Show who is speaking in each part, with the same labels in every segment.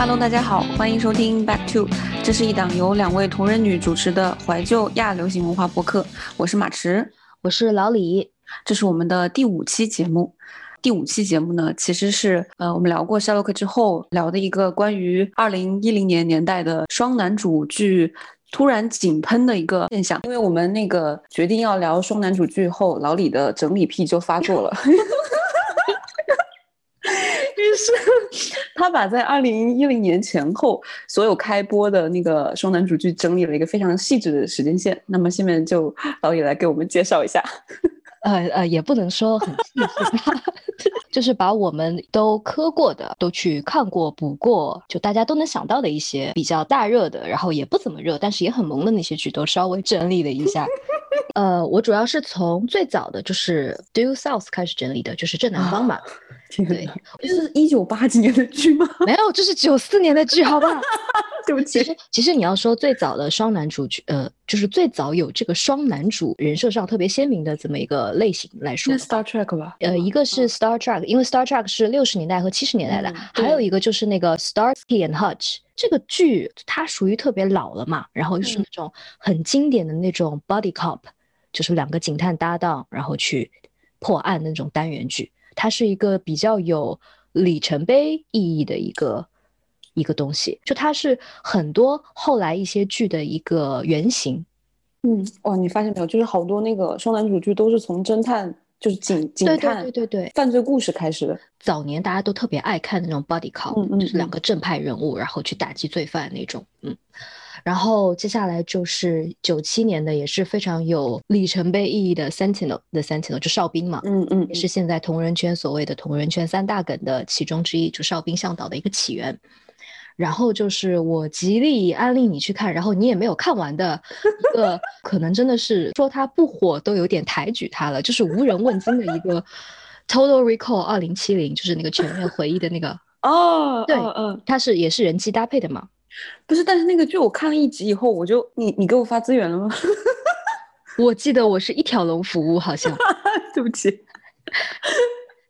Speaker 1: Hello，大家好，欢迎收听 Back to，这是一档由两位同人女主持的怀旧亚流行文化播客。我是马驰，
Speaker 2: 我是老李，
Speaker 1: 这是我们的第五期节目。第五期节目呢，其实是呃，我们聊过夏洛克之后聊的一个关于二零一零年年代的双男主剧突然井喷的一个现象。因为我们那个决定要聊双男主剧后，老李的整理癖就发作了。于 是他把在二零一零年前后所有开播的那个双男主剧整理了一个非常细致的时间线。那么下面就老李来给我们介绍一下。
Speaker 2: 呃呃，也不能说很细致，就是把我们都磕过的、都去看过、补过，就大家都能想到的一些比较大热的，然后也不怎么热，但是也很萌的那些剧，都稍微整理了一下。呃，我主要是从最早的就是 Due South 开始整理的，就是正南方嘛。
Speaker 1: 对，这是一九八几年的剧吗？
Speaker 2: 没有，这是九四年的剧，好吧？
Speaker 1: 对不起。
Speaker 2: 其实，其实你要说最早的双男主剧，呃，就是最早有这个双男主人设上特别鲜明的这么一个类型来说
Speaker 1: ，Star Trek 吧？
Speaker 2: 呃，一个是 Star Trek，因为 Star Trek 是六十年代和七十年代的，还有一个就是那个 Starsky and Hutch 这个剧，它属于特别老了嘛，然后就是那种很经典的那种 Body Cop，就是两个警探搭档，然后去破案那种单元剧。它是一个比较有里程碑意义的一个一个东西，就它是很多后来一些剧的一个原型。
Speaker 1: 嗯，哇，你发现没有？就是好多那个双男主剧都是从侦探，就是警警探，
Speaker 2: 对对对，
Speaker 1: 犯罪故事开始的。
Speaker 2: 早年大家都特别爱看那种 body cop，就是两个正派人物，然后去打击罪犯那种。嗯。然后接下来就是九七年的，也是非常有里程碑意义的 Sentinel 的 Sentinel，就哨兵嘛，
Speaker 1: 嗯嗯，
Speaker 2: 也是现在同人圈所谓的同人圈三大梗的其中之一，就哨兵向导的一个起源。然后就是我极力安利你去看，然后你也没有看完的一个，可能真的是说它不火都有点抬举它了，就是无人问津的一个 Total Recall 二零七零，就是那个全面回忆的那个
Speaker 1: 哦，
Speaker 2: 对，嗯，它是也是人机搭配的嘛。
Speaker 1: 不是，但是那个剧我看了一集以后，我就你你给我发资源了吗？
Speaker 2: 我记得我是一条龙服务，好像。
Speaker 1: 对不起。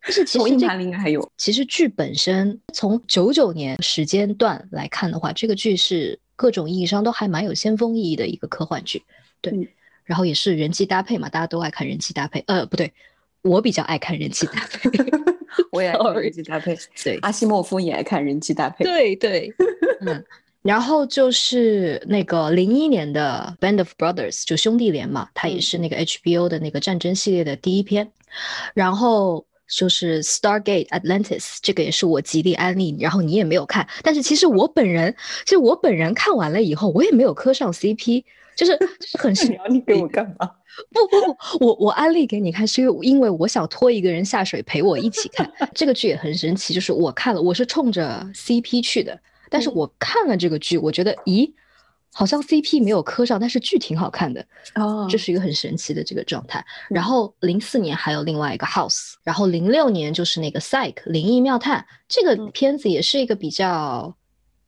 Speaker 2: 但是其实
Speaker 1: 应该还有。
Speaker 2: 其实剧本身从九九年时间段来看的话，这个剧是各种意义上都还蛮有先锋意义的一个科幻剧。对。然后也是人机搭配嘛，大家都爱看人机搭配。呃，不对，我比较爱看人机搭配。
Speaker 1: 我也爱看人气搭配。
Speaker 2: 对。
Speaker 1: 阿西莫夫也爱看人机搭配。
Speaker 2: 对对。嗯。然后就是那个零一年的《Band of Brothers》，就兄弟连嘛，它也是那个 HBO 的那个战争系列的第一篇。然后就是《Stargate Atlantis》，这个也是我极力安利，然后你也没有看。但是其实我本人，其实我本人看完了以后，我也没有磕上 CP，就是就是很
Speaker 1: 你要你给我干嘛？
Speaker 2: 不不不，我我安利给你看，是因为因为我想拖一个人下水陪我一起看。这个剧也很神奇，就是我看了，我是冲着 CP 去的。但是我看了这个剧，我觉得，咦，好像 CP 没有磕上，但是剧挺好看的
Speaker 1: 哦，
Speaker 2: 这是一个很神奇的这个状态。然后零四年还有另外一个 House，然后零六年就是那个 Psych 灵异妙探，这个片子也是一个比较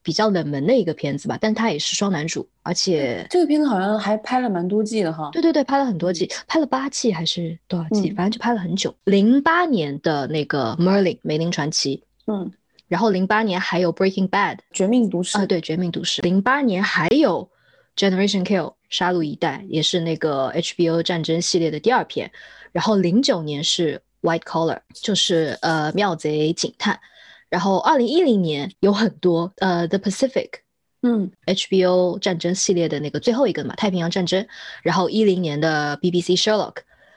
Speaker 2: 比较冷门的一个片子吧，但它也是双男主，而且
Speaker 1: 这个片子好像还拍了蛮多季的哈。
Speaker 2: 对对对，拍了很多季，拍了八季还是多少季？反正就拍了很久。零八年的那个 Merlin 梅林传奇，
Speaker 1: 嗯。
Speaker 2: 然后零八年还有 Breaking Bad
Speaker 1: 绝命毒师
Speaker 2: 啊，对绝命毒师。零八年还有 Generation Kill 杀戮一代，也是那个 HBO 战争系列的第二篇。然后零九年是 White Collar，就是呃妙贼警探。然后二零一零年有很多呃 The Pacific，
Speaker 1: 嗯
Speaker 2: ，HBO 战争系列的那个最后一个嘛太平洋战争。然后一零年的 BBC Sherlock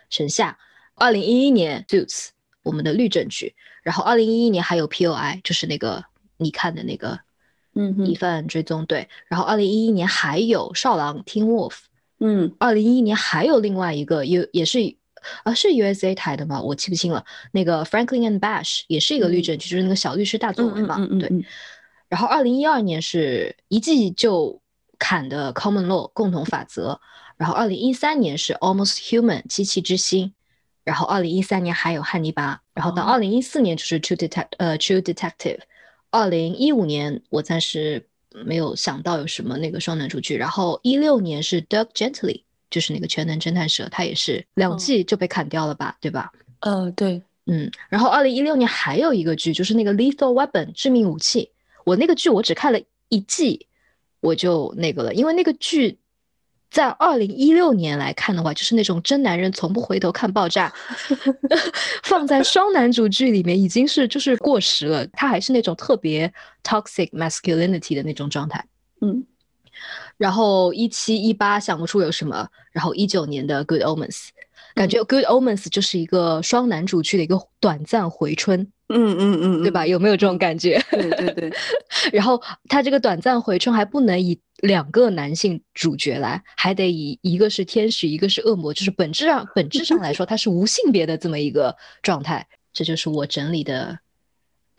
Speaker 2: 神夏。二零一一年 Suits 我们的律政剧。然后，二零一一年还有 P.O.I，就是那个你看的那个，
Speaker 1: 嗯，
Speaker 2: 疑犯追踪对。然后，二零一一年还有少狼 Teen Wolf，
Speaker 1: 嗯，
Speaker 2: 二零一一年还有另外一个，U 也是，啊，是 U.S.A 台的吗？我记不清了。那个 Franklin and Bash 也是一个律政剧，就是那个小律师大作文嘛，嗯对。然后，二零一二年是一季就砍的 Common Law 共同法则。然后，二零一三年是 Almost Human 机器之心。然后，二零一三年还有汉尼拔，然后到二零一四年就是 True Detect 呃 True Detective，二零一五年我暂时没有想到有什么那个双男主剧，然后一六年是 Doug Gently，就是那个全能侦探社，它也是两季就被砍掉了吧，对吧？
Speaker 1: 呃，对，
Speaker 2: 嗯，然后二零一六年还有一个剧就是那个 Lethal Weapon 致命武器，我那个剧我只看了一季，我就那个了，因为那个剧在二零一六年来看的话，就是那种真男人从不回头看爆炸，放在双男主剧里面已经是就是过时了，他还是那种特别 toxic masculinity 的那种状态。
Speaker 1: 嗯，
Speaker 2: 然后一七一八想不出有什么，然后一九年的 Good Omens，感觉 Good Omens 就是一个双男主剧的一个短暂回春。
Speaker 1: 嗯嗯嗯，
Speaker 2: 对吧？有没有这种感觉？
Speaker 1: 对对对。
Speaker 2: 然后他这个短暂回春还不能以两个男性主角来，还得以一个是天使，一个是恶魔，就是本质上本质上来说，它是无性别的这么一个状态。这就是我整理的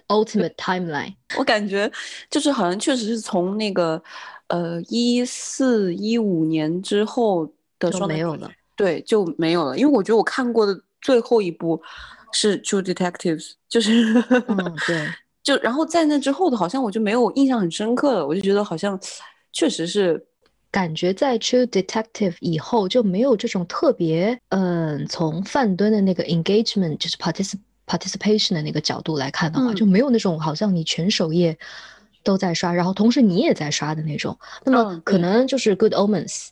Speaker 2: ultimate timeline。
Speaker 1: 我感觉就是好像确实是从那个呃一四一五年之后的双
Speaker 2: 没有了，
Speaker 1: 对，就没有了。因为我觉得我看过的最后一部。是 True Detectives，就是，
Speaker 2: 嗯，对，
Speaker 1: 就然后在那之后的，好像我就没有印象很深刻了。我就觉得好像确实是，
Speaker 2: 感觉在 True Detective 以后就没有这种特别，嗯，从范敦的那个 engagement，就是 particip participation 的那个角度来看的话，就没有那种好像你全首页都在刷，然后同时你也在刷的那种。那么可能就是 Good Omens，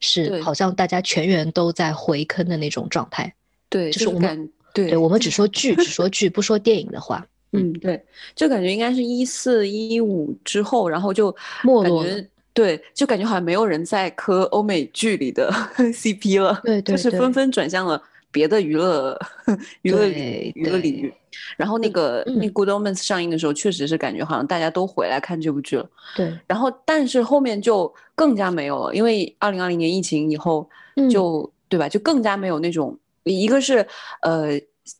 Speaker 2: 是好像大家全员都在回坑的那种状态。
Speaker 1: 对，
Speaker 2: 就是我
Speaker 1: 们。
Speaker 2: 对，我们只说剧，只说 剧，不说电影的话，
Speaker 1: 嗯，对，就感觉应该是一四一五之后，然后就
Speaker 2: 没落，
Speaker 1: 对，就感觉好像没有人在磕欧美剧里的 CP 了，
Speaker 2: 对，
Speaker 1: 就是纷纷转向了别的娱乐 娱乐娱乐领域。然后那个那 Good Omens 上映的时候，确实是感觉好像大家都回来看这部剧了，
Speaker 2: 对。
Speaker 1: 然后但是后面就更加没有了，因为二零二零年疫情以后，就对吧？就更加没有那种。一个是，呃，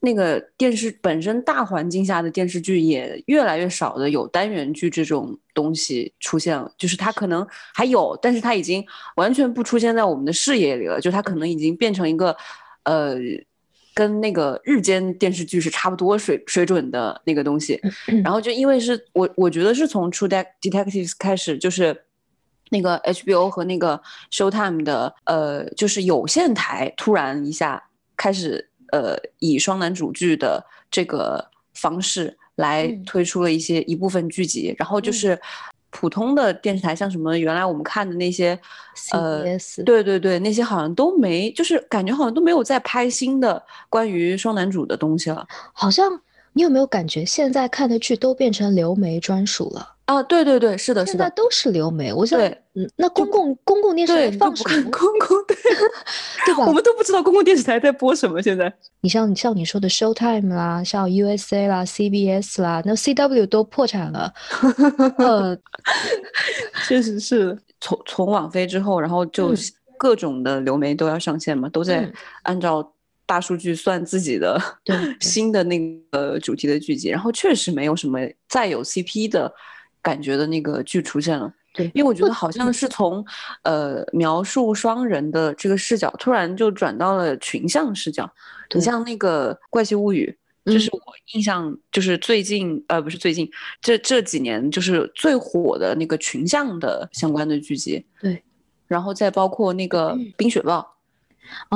Speaker 1: 那个电视本身大环境下的电视剧也越来越少的有单元剧这种东西出现了，就是它可能还有，但是它已经完全不出现在我们的视野里了，就它可能已经变成一个，呃，跟那个日间电视剧是差不多水水准的那个东西。然后就因为是我我觉得是从 True Detectives 开始，就是那个 HBO 和那个 Showtime 的，呃，就是有线台突然一下。开始呃，以双男主剧的这个方式来推出了一些一部分剧集，然后就是普通的电视台，像什么原来我们看的那些呃，对对对，那些好像都没，就是感觉好像都没有在拍新的关于双男主的东西了。
Speaker 2: 好像你有没有感觉现在看的剧都变成流媒专属了？
Speaker 1: 啊，对对对，是的，是的，
Speaker 2: 都是流媒。我想，嗯，那公共公共电视台放什么？
Speaker 1: 公共对，
Speaker 2: 对吧？
Speaker 1: 我们都不知道公共电视台在播什么。现在，
Speaker 2: 你像像你说的 Showtime 啦，像 USA 啦，CBS 啦，那 CW 都破产了。呃，
Speaker 1: 确实是从从网飞之后，然后就各种的流媒都要上线嘛，都在按照大数据算自己的 新的那个主题的剧集，然后确实没有什么再有 CP 的。感觉的那个剧出现了，
Speaker 2: 对，
Speaker 1: 因为我觉得好像是从，呃，描述双人的这个视角，突然就转到了群像视角。你像那个《怪奇物语》，这是我印象就是最近，呃，不是最近，这这几年就是最火的那个群像的相关的剧集。
Speaker 2: 对，
Speaker 1: 然后再包括那个《冰雪暴》，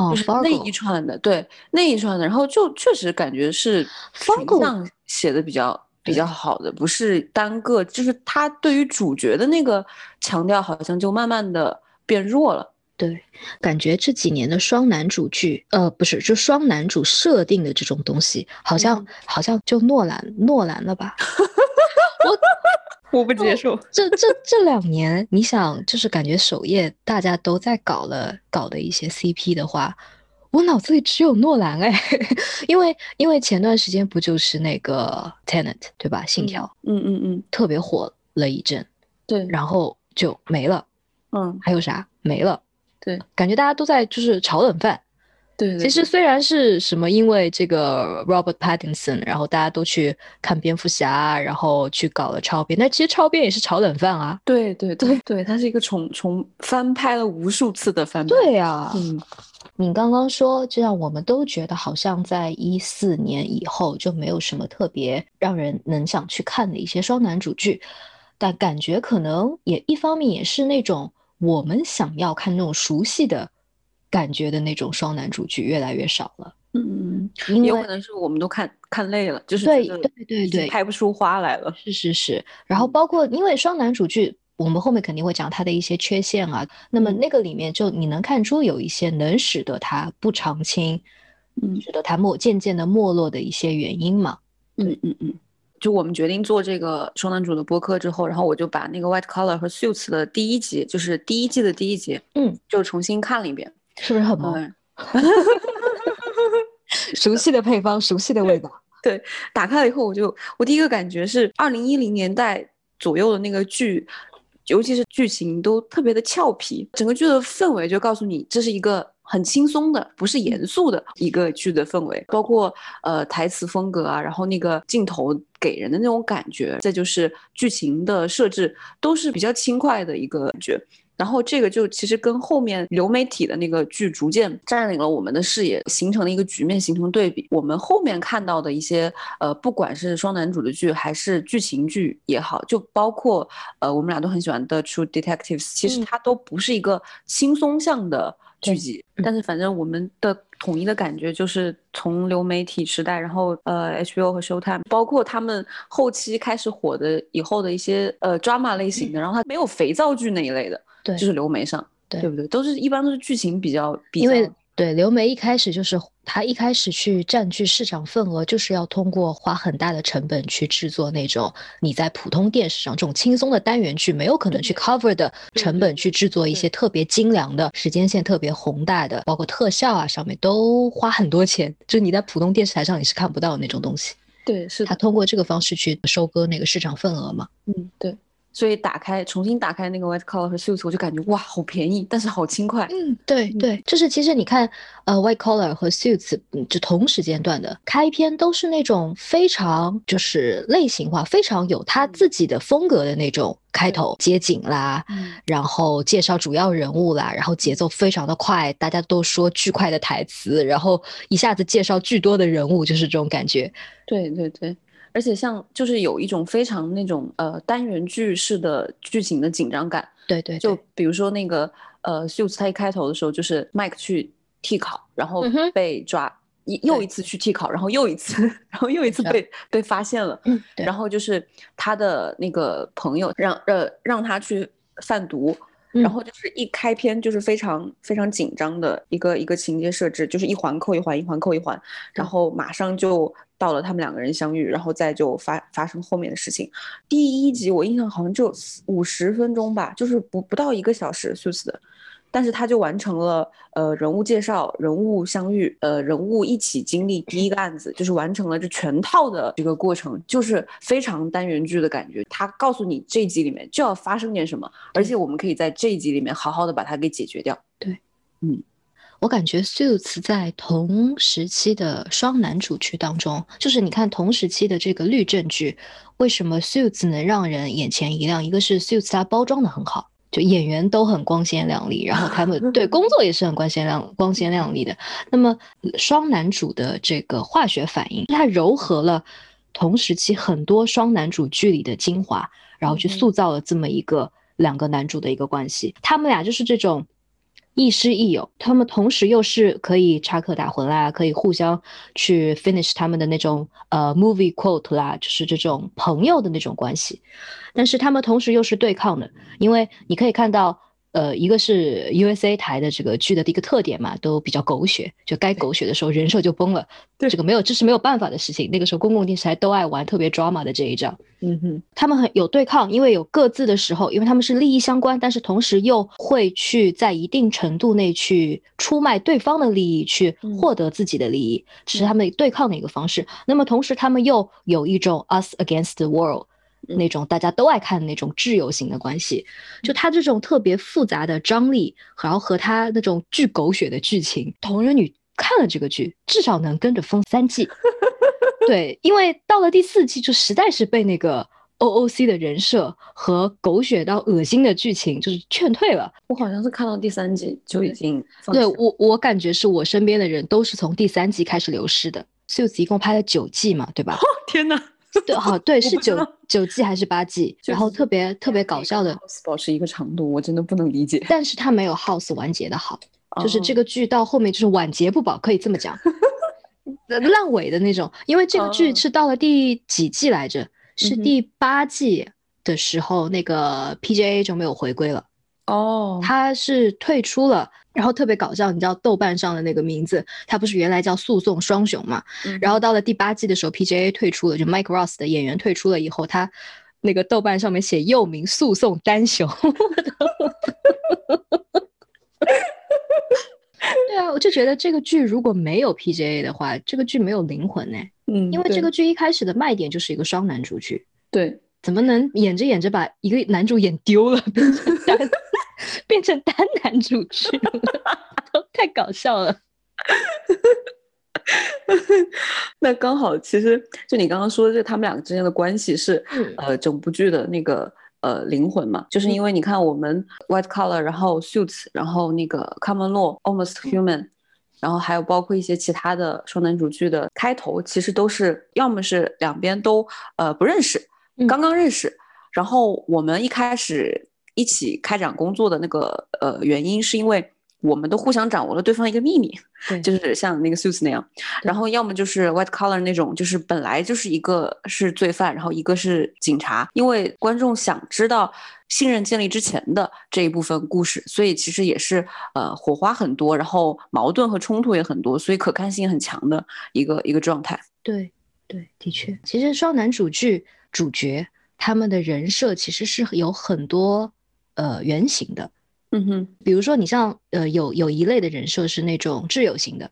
Speaker 2: 哦，
Speaker 1: 就是那一串的，对，那一串的，然后就确实感觉是群像写的比较。比较好的不是单个，就是他对于主角的那个强调，好像就慢慢的变弱了。
Speaker 2: 对，感觉这几年的双男主剧，呃，不是，就双男主设定的这种东西，好像好像就诺兰诺兰了吧？
Speaker 1: 我我不接受。
Speaker 2: 这这这两年，你想，就是感觉首页大家都在搞了搞的一些 CP 的话。我脑子里只有诺兰哎，因为因为前段时间不就是那个 Tenet 对吧？信条，
Speaker 1: 嗯嗯嗯，
Speaker 2: 特别火了一阵，
Speaker 1: 对，
Speaker 2: 然后就没了，
Speaker 1: 嗯，
Speaker 2: 还有啥没了？
Speaker 1: 对，
Speaker 2: 感觉大家都在就是炒冷饭，
Speaker 1: 对。
Speaker 2: 其实虽然是什么，因为这个 Robert Pattinson，然后大家都去看蝙蝠侠，然后去搞了超编，但其实超编也是炒冷饭啊。
Speaker 1: 对对对对，它是一个重重翻拍了无数次的翻
Speaker 2: 拍。对呀，嗯。你刚刚说，这让我们都觉得好像在一四年以后就没有什么特别让人能想去看的一些双男主剧，但感觉可能也一方面也是那种我们想要看那种熟悉的感觉的那种双男主剧越来越少了。
Speaker 1: 嗯嗯，有可能是我们都看看累了，就是
Speaker 2: 对对对对，
Speaker 1: 拍不出花来了。
Speaker 2: 是是是，然后包括因为双男主剧，我们后面肯定会讲它的一些缺陷啊。那么那个里面就你能看出有一些能使得它不长青，嗯，使得它没渐渐的没落的一些原因嘛。
Speaker 1: 嗯嗯嗯。就我们决定做这个双男主的播客之后，然后我就把那个 White Collar 和 Suits 的第一集，就是第一季的第一集，
Speaker 2: 嗯，
Speaker 1: 就重新看了一遍，
Speaker 2: 是不是很萌？熟悉的配方，熟悉的味道。
Speaker 1: 对，打开了以后，我就我第一个感觉是二零一零年代左右的那个剧，尤其是剧情都特别的俏皮，整个剧的氛围就告诉你这是一个。很轻松的，不是严肃的一个剧的氛围，包括呃台词风格啊，然后那个镜头给人的那种感觉，再就是剧情的设置，都是比较轻快的一个感觉。然后这个就其实跟后面流媒体的那个剧逐渐占领了我们的视野，形成了一个局面，形成对比。我们后面看到的一些呃，不管是双男主的剧还是剧情剧也好，就包括呃我们俩都很喜欢的《True Detectives》，其实它都不是一个轻松向的。剧集，但是反正我们的统一的感觉就是从流媒体时代，然后呃 HBO 和 Showtime，包括他们后期开始火的以后的一些呃 drama 类型的，然后它没有肥皂剧那一类的，
Speaker 2: 对，
Speaker 1: 就是流媒上，对不对？都是一般都是剧情比较比
Speaker 2: 较。对，流媒一开始就是他一开始去占据市场份额，就是要通过花很大的成本去制作那种你在普通电视上这种轻松的单元剧没有可能去 cover 的成本去制作一些特别精良的时间线特别宏大的，包括特效啊上面都花很多钱，就是你在普通电视台上你是看不到的那种东西。
Speaker 1: 对，是
Speaker 2: 他通过这个方式去收割那个市场份额嘛？
Speaker 1: 嗯，对。所以打开重新打开那个 White Collar 和 Suits，我就感觉哇，好便宜，但是好轻快。
Speaker 2: 嗯，对对，就是其实你看，呃，White Collar 和 Suits 就同时间段的开篇都是那种非常就是类型化，非常有他自己的风格的那种开头街景啦，然后介绍主要人物啦，然后节奏非常的快，大家都说巨快的台词，然后一下子介绍巨多的人物，就是这种感觉。
Speaker 1: 对对对。而且像就是有一种非常那种呃单元剧式的剧情的紧张感，
Speaker 2: 对对，
Speaker 1: 就比如说那个呃秀子他一开头的时候就是麦克去替考，然后被抓一又一次去替考，然后又一次，然后又一次被被发现了，然后就是他的那个朋友让呃让他去贩毒。然后就是一开篇就是非常非常紧张的一个一个情节设置，就是一环扣一环，一环扣一环，然后马上就到了他们两个人相遇，然后再就发发生后面的事情。第一集我印象好像就五十分钟吧，就是不不到一个小时，是不是？但是他就完成了呃人物介绍、人物相遇、呃人物一起经历第一个案子，就是完成了这全套的这个过程，就是非常单元剧的感觉。他告诉你这一集里面就要发生点什么，而且我们可以在这一集里面好好的把它给解决掉。
Speaker 2: 对，
Speaker 1: 嗯，
Speaker 2: 我感觉 Suits 在同时期的双男主剧当中，就是你看同时期的这个律政剧，为什么 Suits 能让人眼前一亮？一个是 Suits 它包装的很好。就演员都很光鲜亮丽，然后他们对工作也是很光鲜亮光鲜亮丽的。那么双男主的这个化学反应，它糅合了同时期很多双男主剧里的精华，然后去塑造了这么一个两个男主的一个关系。他们俩就是这种。亦师亦友，他们同时又是可以插科打诨啦，可以互相去 finish 他们的那种呃 movie quote 啦，就是这种朋友的那种关系。但是他们同时又是对抗的，因为你可以看到。呃，一个是 USA 台的这个剧的一个特点嘛，都比较狗血，就该狗血的时候人设就崩了。
Speaker 1: 对，
Speaker 2: 这个没有，这是没有办法的事情。那个时候公共电视台都爱玩特别 drama 的这一招。
Speaker 1: 嗯哼，
Speaker 2: 他们很有对抗，因为有各自的时候，因为他们是利益相关，但是同时又会去在一定程度内去出卖对方的利益，去获得自己的利益，这是他们对抗的一个方式。那么同时，他们又有一种 us against the world。那种大家都爱看的那种挚友型的关系，就他这种特别复杂的张力，然后和他那种巨狗血的剧情，同人女看了这个剧，至少能跟着疯三季。对，因为到了第四季，就实在是被那个 OOC 的人设和狗血到恶心的剧情就是劝退了。
Speaker 1: 我好像是看到第三季就已经，
Speaker 2: 对我我感觉是我身边的人都是从第三季开始流失的。Suits 一共拍了九季嘛，对吧？
Speaker 1: 哦 天哪！
Speaker 2: 对，好，对，是九九季还是八季？然后特别特别搞笑的，
Speaker 1: 保持一个长度，我真的不能理解。
Speaker 2: 但是它没有 House 完结的好，就是这个剧到后面就是晚节不保，可以这么讲。烂尾的那种。因为这个剧是到了第几季来着？是第八季的时候，那个 PJA 就没有回归了。
Speaker 1: 哦，
Speaker 2: 他是退出了，然后特别搞笑，你知道豆瓣上的那个名字，他不是原来叫诉讼双雄嘛？然后到了第八季的时候，PJA 退出了，就 Mike Ross 的演员退出了以后，他那个豆瓣上面写又名诉讼单雄。对啊，我就觉得这个剧如果没有 PJA 的话，这个剧没有灵魂呢。
Speaker 1: 嗯，
Speaker 2: 因为这个剧一开始的卖点就是一个双男主剧。
Speaker 1: 对，
Speaker 2: 怎么能演着演着把一个男主演丢了？变成单 男主剧，太搞笑了。
Speaker 1: 那刚好，其实就你刚刚说的，这他们两个之间的关系是，呃，整部剧的那个呃灵魂嘛，就是因为你看我们 White Collar，然后 Suits，然后那个 Common Law、Almost Human，然后还有包括一些其他的双男主剧的开头，其实都是要么是两边都呃不认识，刚刚认识，然后我们一开始。一起开展工作的那个呃原因，是因为我们都互相掌握了对方一个秘密，就是像那个 Suits 那样，然后要么就是 White Collar 那种，就是本来就是一个是罪犯，然后一个是警察，因为观众想知道信任建立之前的这一部分故事，所以其实也是呃火花很多，然后矛盾和冲突也很多，所以可看性很强的一个一个状态。
Speaker 2: 对对，的确，其实双男主剧主角他们的人设其实是有很多。呃，圆形的，
Speaker 1: 嗯哼，
Speaker 2: 比如说你像呃，有有一类的人设是那种挚友型的，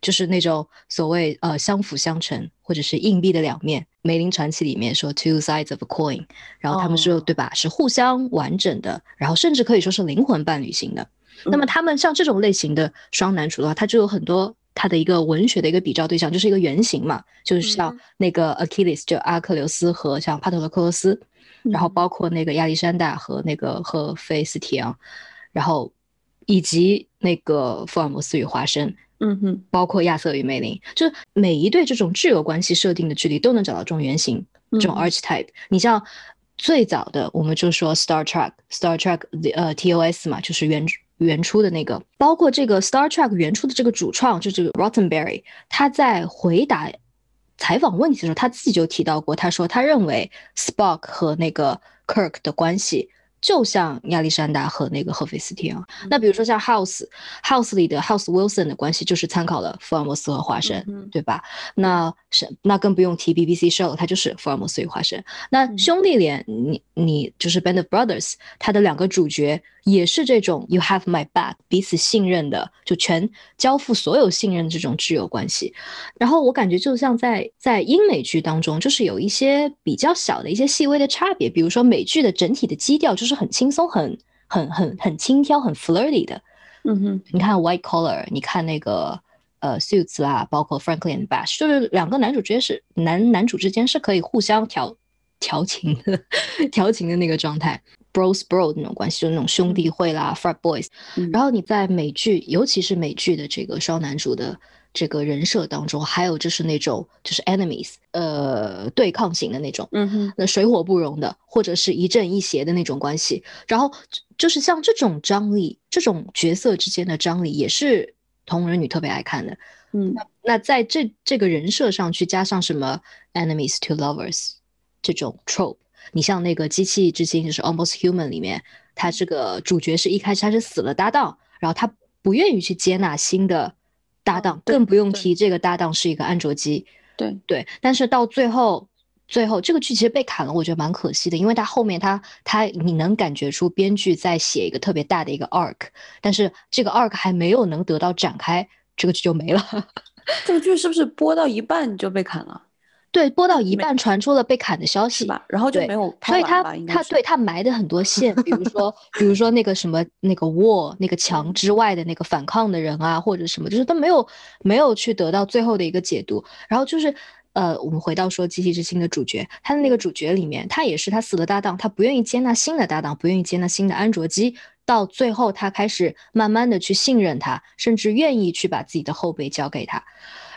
Speaker 2: 就是那种所谓呃相辅相成，或者是硬币的两面。梅林传奇里面说 two sides of a coin，然后他们说对吧，是互相完整的，然后甚至可以说是灵魂伴侣型的。那么他们像这种类型的双男主的话，他就有很多他的一个文学的一个比照对象，就是一个原型嘛，就是像那个 Achilles 就阿克琉斯和像帕特罗克罗斯。然后包括那个亚历山大和那个和菲斯提昂，然后以及那个福尔摩斯与华生，
Speaker 1: 嗯哼，
Speaker 2: 包括亚瑟与梅林，就是每一对这种挚友关系设定的距离都能找到这种原型，这种 archetype。你像最早的，我们就说 Star Trek，Star Trek 呃 TOS 嘛，就是原原初的那个，包括这个 Star Trek 原初的这个主创，就这个 Rottenberry，他在回答。采访问题的时候，他自己就提到过，他说他认为 Spock 和那个 Kirk 的关系。就像亚历山大和那个赫菲斯提昂，那比如说像 House，House 里的 House Wilson 的关系就是参考了福尔摩斯和华生，对吧？那是那更不用提 BBC Show，它就是福尔摩斯与华生。那兄弟连，你你就是 Band of Brothers，他的两个主角也是这种 You have my back，彼此信任的，就全交付所有信任这种挚友关系。然后我感觉就像在在英美剧当中，就是有一些比较小的一些细微的差别，比如说美剧的整体的基调就是。很轻松，很很很很轻佻，很 flirty 的。
Speaker 1: 嗯哼，
Speaker 2: 你看 White Collar，你看那个呃 Suits 啦，包括 Franklin Bash，就是两个男主角是男男主之间是可以互相调调情的，调情的那个状态，bros bro 那种关系，就是那种兄弟会啦，frat boys。然后你在美剧，尤其是美剧的这个双男主的。这个人设当中，还有就是那种就是 enemies，呃，对抗型的那种，
Speaker 1: 嗯哼，
Speaker 2: 那水火不容的，或者是一正一邪的那种关系。然后就是像这种张力，这种角色之间的张力，也是同人女特别爱看的。
Speaker 1: 嗯，
Speaker 2: 那那在这这个人设上去加上什么 enemies to lovers 这种 trope，你像那个机器之心就是 almost human 里面，他这个主角是一开始他是死了搭档，然后他不愿意去接纳新的。搭档更不用提，这个搭档是一个安卓机，
Speaker 1: 对
Speaker 2: 对。但是到最后，最后这个剧其实被砍了，我觉得蛮可惜的，因为他后面他他你能感觉出编剧在写一个特别大的一个 arc，但是这个 arc 还没有能得到展开，这个剧就没了。
Speaker 1: 这个剧是不是播到一半就被砍了？
Speaker 2: 对，播到一半传出了被砍的消息
Speaker 1: 吧，然后就没有
Speaker 2: 所以他他对他埋的很多线，比如说比如说那个什么那个 wall 那个墙之外的那个反抗的人啊，或者什么，就是都没有没有去得到最后的一个解读。然后就是呃，我们回到说《机器之心》的主角，他的那个主角里面，他也是他死了搭档，他不愿意接纳新的搭档，不愿意接纳新的安卓机，到最后他开始慢慢的去信任他，甚至愿意去把自己的后背交给他。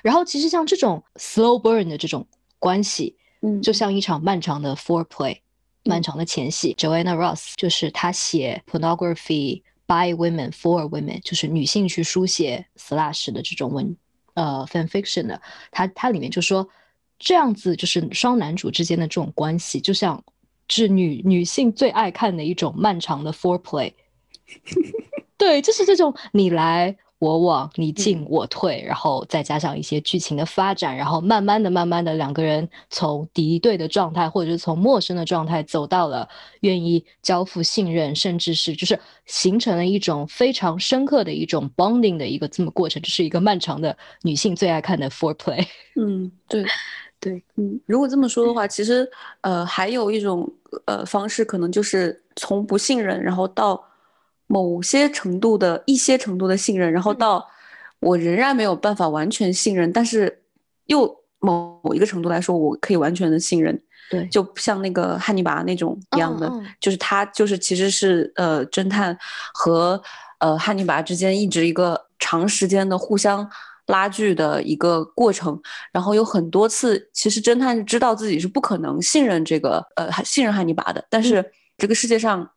Speaker 2: 然后其实像这种 slow burn 的这种。关系，
Speaker 1: 嗯，
Speaker 2: 就像一场漫长的 foreplay，漫长的前戏。Joanna Ross 就是她写 pornography by women for women，就是女性去书写 slash 的这种文呃 fan fiction 的，它它里面就说这样子就是双男主之间的这种关系，就像是女女性最爱看的一种漫长的 foreplay。对，就是这种你来。我往你进我退，然后再加上一些剧情的发展，然后慢慢的、慢慢的，两个人从敌对的状态，或者是从陌生的状态，走到了愿意交付信任，甚至是就是形成了一种非常深刻的一种 bonding 的一个这么过程，这是一个漫长的女性最爱看的 foreplay。
Speaker 1: 嗯，对，
Speaker 2: 对，
Speaker 1: 嗯，如果这么说的话，其实呃，还有一种呃方式，可能就是从不信任，然后到。某些程度的一些程度的信任，然后到我仍然没有办法完全信任，但是又某某一个程度来说，我可以完全的信任。
Speaker 2: 对，
Speaker 1: 就像那个汉尼拔那种一样的，就是他就是其实是呃侦探和呃汉尼拔之间一直一个长时间的互相拉锯的一个过程，然后有很多次，其实侦探是知道自己是不可能信任这个呃信任汉尼拔的，但是这个世界上。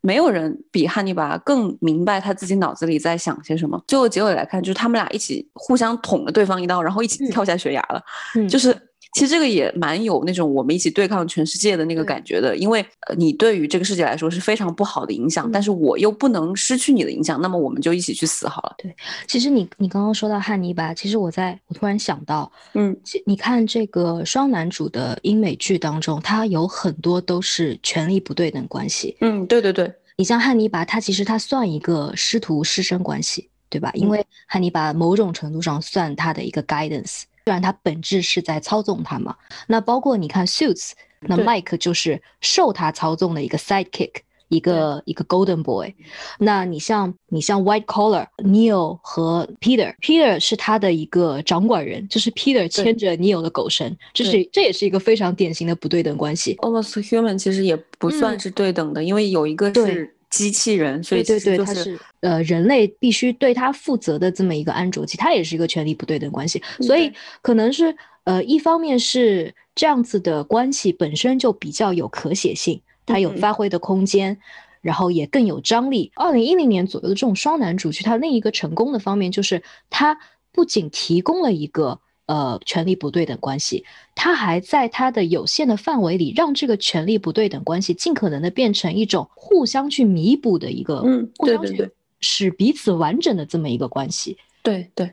Speaker 1: 没有人比汉尼拔更明白他自己脑子里在想些什么。最后结尾来看，就是他们俩一起互相捅了对方一刀，然后一起跳下悬崖了。就是。其实这个也蛮有那种我们一起对抗全世界的那个感觉的，因为呃你对于这个世界来说是非常不好的影响，但是我又不能失去你的影响，那么我们就一起去死好了。
Speaker 2: 对，其实你你刚刚说到汉尼拔，其实我在我突然想到，
Speaker 1: 嗯，
Speaker 2: 你看这个双男主的英美剧当中，它有很多都是权力不对等关系。
Speaker 1: 嗯，对对对，
Speaker 2: 你像汉尼拔，他其实他算一个师徒师生关系，对吧？因为汉尼拔某种程度上算他的一个 guidance。虽然他本质是在操纵他嘛，那包括你看 Suits，那 Mike 就是受他操纵的一个 sidekick，一个一个 golden boy。那你像你像 White Collar，Neil 和 Peter，Peter 是他的一个掌管人，就是 Peter 牵着 Neil 的狗绳，这是这也是一个非常典型的不对等关系。
Speaker 1: Almost Human 其实也不算是对等的，因为有一个是。机器人，所以
Speaker 2: 对对，它是呃人类必须对它负责的这么一个安卓机，它也是一个权力不对等关系，所以可能是呃一方面是这样子的关系本身就比较有可写性，它有发挥的空间，然后也更有张力。二零一零年左右的这种双男主剧，它另一个成功的方面就是它不仅提供了一个。呃，权力不对等关系，他还在他的有限的范围里，让这个权力不对等关系尽可能的变成一种互相去弥补的一个，
Speaker 1: 嗯，对对对，
Speaker 2: 使彼此完整的这么一个关系。
Speaker 1: 对对，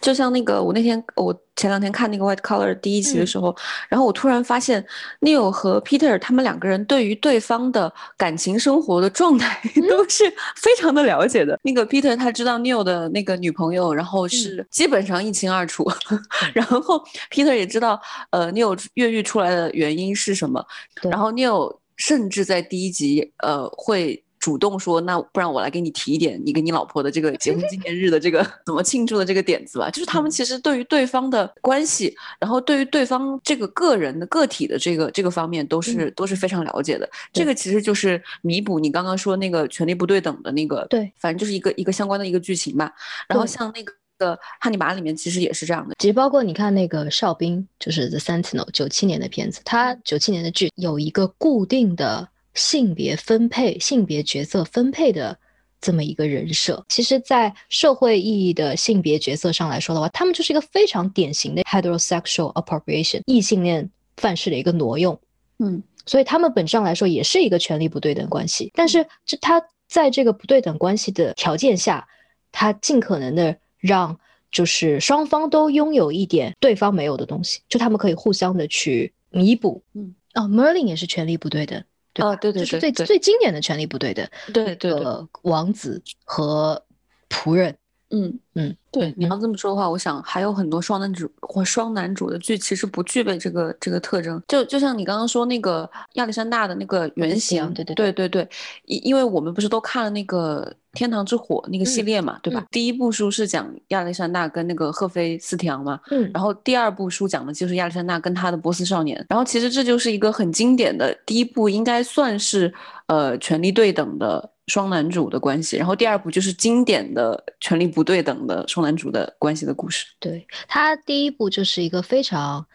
Speaker 1: 就像那个我那天我前两天看那个 White Collar 第一集的时候，然后我突然发现 Neil 和 Peter 他们两个人对于对方的感情生活的状态都是非常的了解的。那个 Peter 他知道 Neil 的那个女朋友，然后是基本上一清二楚，然后 Peter 也知道呃 Neil 越狱出来的原因是什么，然后 Neil 甚至在第一集呃会。主动说，那不然我来给你提一点，你跟你老婆的这个 结婚纪念日的这个 怎么庆祝的这个点子吧。就是他们其实对于对方的关系，然后对于对方这个个人的个体的这个这个方面，都是都是非常了解的。这个其实就是弥补你刚刚说那个权力不对等的那个，
Speaker 2: 对，
Speaker 1: 反正就是一个一个相关的一个剧情吧。然后像那个《的汉尼拔》里面其实也是这样的。
Speaker 2: 其实包括你看那个哨兵，就是《The Sentinel》九七年的片子，它九七年的剧有一个固定的。性别分配、性别角色分配的这么一个人设，其实，在社会意义的性别角色上来说的话，他们就是一个非常典型的 heterosexual appropriation，异性恋范式的一个挪用。
Speaker 1: 嗯，
Speaker 2: 所以他们本质上来说也是一个权力不对等关系。但是，这他在这个不对等关系的条件下，他尽可能的让就是双方都拥有一点对方没有的东西，就他们可以互相的去弥补。
Speaker 1: 嗯，
Speaker 2: 哦，Merlin 也是权力不对等。
Speaker 1: 啊，对对对，
Speaker 2: 就是最最经典的权力不对的，
Speaker 1: 对对对，
Speaker 2: 王子和仆人，
Speaker 1: 嗯
Speaker 2: 嗯，
Speaker 1: 对，你要这么说的话，我想还有很多双男主或双男主的剧其实不具备这个这个特征，就就像你刚刚说那个亚历山大的那个原型，
Speaker 2: 对对
Speaker 1: 对对对，因因为我们不是都看了那个。天堂之火那个系列嘛，对吧？第一部书是讲亚历山大跟那个赫菲斯提昂嘛，
Speaker 2: 嗯，
Speaker 1: 然后第二部书讲的就是亚历山大跟他的波斯少年，然后其实这就是一个很经典的第一部，应该算是呃权力对等的双男主的关系，然后第二部就是经典的权力不对等的双男主的关系的故事。
Speaker 2: 对他第一部就是一个非常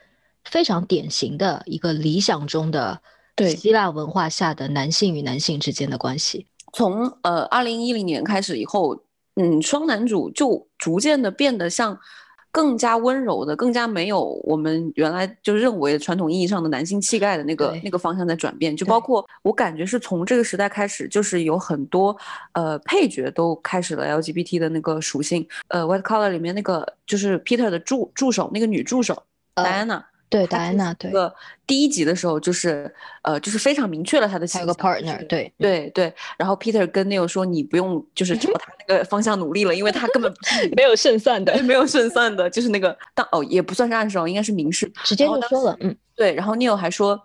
Speaker 2: 非常典型的一个理想中的
Speaker 1: 对
Speaker 2: 希腊文化下的男性与男性之间的关系。
Speaker 1: 从呃二零一零年开始以后，嗯，双男主就逐渐的变得像更加温柔的，更加没有我们原来就认为传统意义上的男性气概的那个那个方向在转变。就包括我感觉是从这个时代开始，就是有很多呃配角都开始了 LGBT 的那个属性。呃，White Collar 里面那个就是 Peter 的助助手，那个女助手 Diana。
Speaker 2: 对戴安娜，对，
Speaker 1: 个第一集的时候就是，呃，就是非常明确了他的
Speaker 2: 有个 partner，对
Speaker 1: 对对。然后 Peter 跟 Neil 说，你不用就是朝他那个方向努力了，因为他根本
Speaker 2: 没有胜算的，
Speaker 1: 没有胜算的，就是那个当哦也不算是暗示哦，应该是明示，
Speaker 2: 直接就说了，嗯，
Speaker 1: 对。然后 Neil 还说，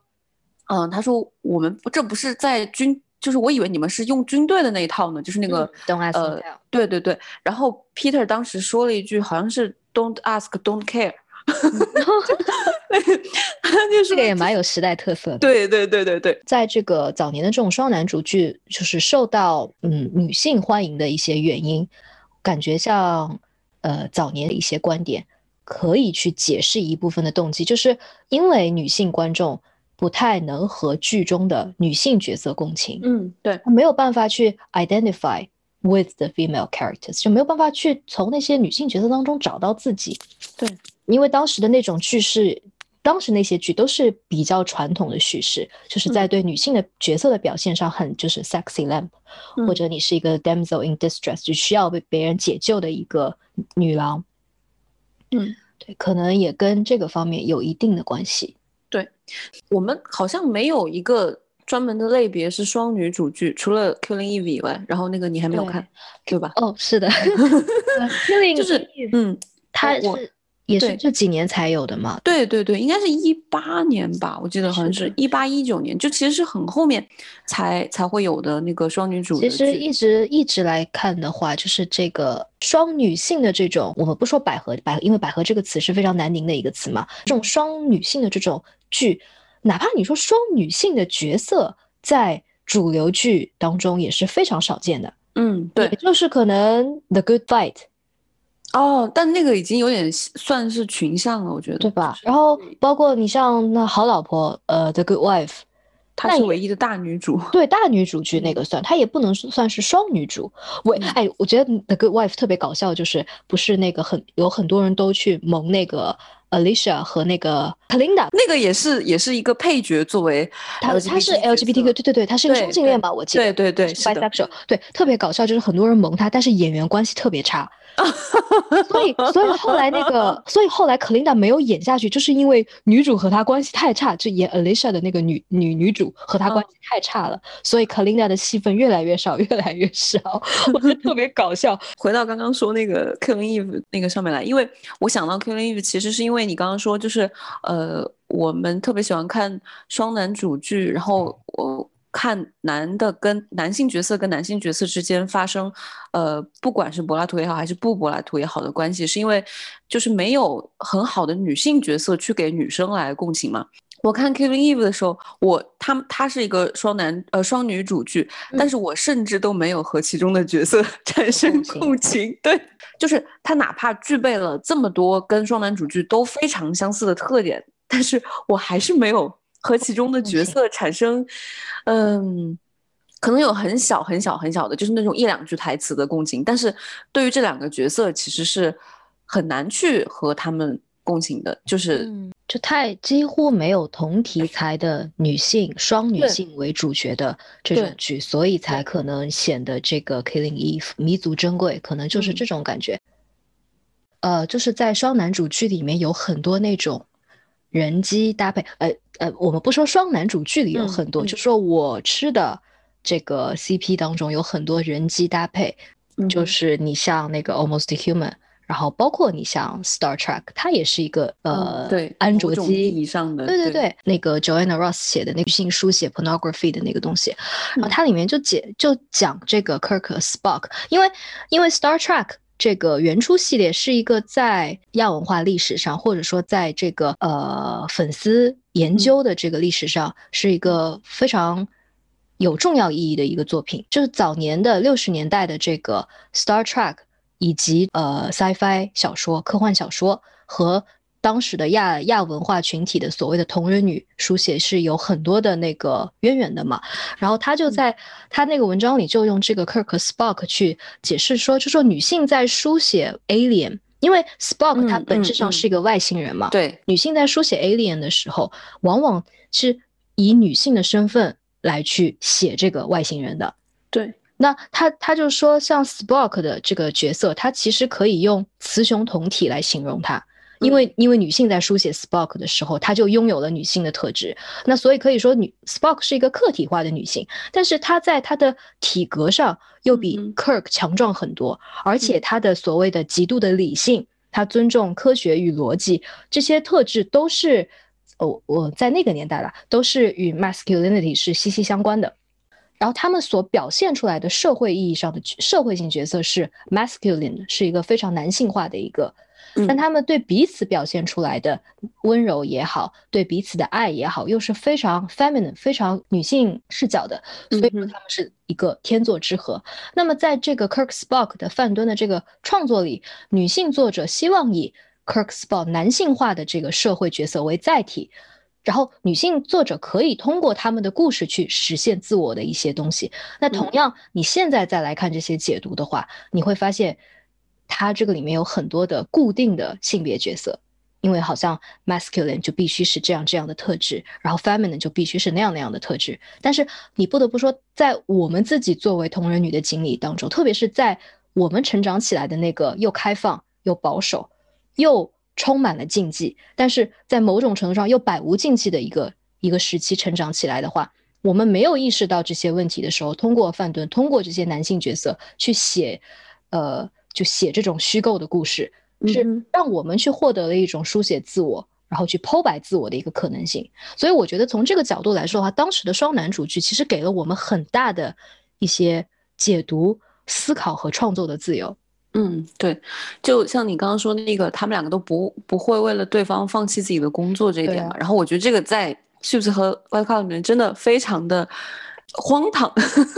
Speaker 1: 嗯，他说我们这不是在军，就是我以为你们是用军队的那一套呢，就是那个
Speaker 2: 呃，
Speaker 1: 对对对。然后 Peter 当时说了一句，好像是 Don't ask, don't care。
Speaker 2: 这个也蛮有时代特色的。
Speaker 1: 对对对对对，
Speaker 2: 在这个早年的这种双男主剧，就是受到嗯女性欢迎的一些原因，感觉像呃早年的一些观点可以去解释一部分的动机，就是因为女性观众不太能和剧中的女性角色共情，
Speaker 1: 嗯，对，
Speaker 2: 没有办法去 identify with the female characters，就没有办法去从那些女性角色当中找到自己，
Speaker 1: 对。
Speaker 2: 因为当时的那种叙事，当时那些剧都是比较传统的叙事，就是在对女性的角色的表现上很就是 sexy lamp，或者你是一个 damsel in distress，就需要被别人解救的一个女郎。
Speaker 1: 嗯，
Speaker 2: 对，可能也跟这个方面有一定的关系。
Speaker 1: 对，我们好像没有一个专门的类别是双女主剧，除了 Killing Eve 以外，然后那个你还没有看，对吧？
Speaker 2: 哦，是的，Killing
Speaker 1: 就是嗯，
Speaker 2: 它是。也是这几年才有的嘛？
Speaker 1: 对对对，应该是一八年吧，我记得好像是一八一九年，就其实是很后面才才会有的那个双女主。
Speaker 2: 其实一直一直来看的话，就是这个双女性的这种，我们不说百合百合，因为百合这个词是非常难拧的一个词嘛。这种双女性的这种剧，哪怕你说双女性的角色在主流剧当中也是非常少见的。
Speaker 1: 嗯，对，
Speaker 2: 就是可能 The Good Fight。
Speaker 1: 哦，但那个已经有点算是群像了，我觉得，
Speaker 2: 对吧？然后包括你像那好老婆，呃，《The Good Wife》，
Speaker 1: 她是唯一的大女主，
Speaker 2: 对大女主剧那个算，她也不能算是双女主。我哎，我觉得《The Good Wife》特别搞笑，就是不是那个很有很多人都去蒙那个 Alicia 和那个 Kalinda，
Speaker 1: 那个也是也是一个配角，作为
Speaker 2: 他他是 LGBTQ，对对对，他是个双性恋吧？我记
Speaker 1: 得，对对对
Speaker 2: ，bisexual，对，特别搞笑，就是很多人蒙他，但是演员关系特别差。所以，所以后来那个，所以后来 Kalinda 没有演下去，就是因为女主和他关系太差，就演 Alicia 的那个女女女主和他关系太差了，所以 Kalinda 的戏份越来越少，越来越少，我觉得特别搞笑。
Speaker 1: 回到刚刚说那个 Killing Eve 那个上面来，因为我想到 Killing Eve，其实是因为你刚刚说，就是呃，我们特别喜欢看双男主剧，然后我。看男的跟男性角色跟男性角色之间发生，呃，不管是柏拉图也好，还是不柏拉图也好的关系，是因为就是没有很好的女性角色去给女生来共情嘛。我看《Killing Eve》的时候，我他他是一个双男呃双女主剧，但是我甚至都没有和其中的角色 产生共情。对，就是他哪怕具备了这么多跟双男主剧都非常相似的特点，但是我还是没有。和其中的角色产生，嗯，可能有很小很小很小的，就是那种一两句台词的共情，但是对于这两个角色，其实是很难去和他们共情的，就是
Speaker 2: 就太几乎没有同题材的女性双女性为主角的这种剧，所以才可能显得这个 Killing Eve 弥足珍贵，可能就是这种感觉。呃，就是在双男主剧里面有很多那种人机搭配，呃。呃，我们不说双男主剧里有很多，就说我吃的这个 CP 当中有很多人机搭配，就是你像那个 Almost Human，然后包括你像 Star Trek，它也是一个呃，
Speaker 1: 对
Speaker 2: 安卓机
Speaker 1: 以上的，
Speaker 2: 对对对，那个 Joanna Ross 写的那个性书写 pornography 的那个东西，然后它里面就解就讲这个 Kirk Spock，因为因为 Star Trek。这个原初系列是一个在亚文化历史上，或者说在这个呃粉丝研究的这个历史上，是一个非常有重要意义的一个作品。就是早年的六十年代的这个 Star Trek，以及呃 Sci-Fi 小说、科幻小说和。当时的亚亚文化群体的所谓的同人女书写是有很多的那个渊源的嘛，然后他就在他那个文章里就用这个 Kirk Spock 去解释说，就说女性在书写 alien，因因为 Spock 它本质上是一个外星人嘛。
Speaker 1: 对，
Speaker 2: 女性在书写 Alien 的时候，往往是以女性的身份来去写这个外星人的。
Speaker 1: 对，
Speaker 2: 那他他就说，像 Spock 的这个角色，他其实可以用雌雄同体来形容他。因为因为女性在书写 Spock 的时候，她就拥有了女性的特质，那所以可以说女 Spock 是一个客体化的女性，但是她在她的体格上又比 Kirk 强壮很多，而且她的所谓的极度的理性，她尊重科学与逻辑这些特质都是，哦我在那个年代了，都是与 masculinity 是息息相关的，然后他们所表现出来的社会意义上的社会性角色是 masculine，是一个非常男性化的一个。但他们对彼此表现出来的温柔也好，对彼此的爱也好，又是非常 feminine、非常女性视角的，所以说他们是一个天作之合。那么在这个 Kirk Spock 的范敦的这个创作里，女性作者希望以 Kirk Spock 男性化的这个社会角色为载体，然后女性作者可以通过他们的故事去实现自我的一些东西。那同样，你现在再来看这些解读的话，你会发现。它这个里面有很多的固定的性别角色，因为好像 masculine 就必须是这样这样的特质，然后 feminine 就必须是那样那样的特质。但是你不得不说，在我们自己作为同人女的经历当中，特别是在我们成长起来的那个又开放又保守又充满了禁忌，但是在某种程度上又百无禁忌的一个一个时期成长起来的话，我们没有意识到这些问题的时候，通过范顿，通过这些男性角色去写，呃。就写这种虚构的故事，是让我们去获得了一种书写自我，然后去剖白自我的一个可能性。所以我觉得从这个角度来说的话，当时的双男主剧其实给了我们很大的一些解读、思考和创作的自由。
Speaker 1: 嗯，对，就像你刚刚说那个，他们两个都不不会为了对方放弃自己的工作这一点嘛。然后我觉得这个在《是不是和《White Collar》里面真的非常的。荒唐，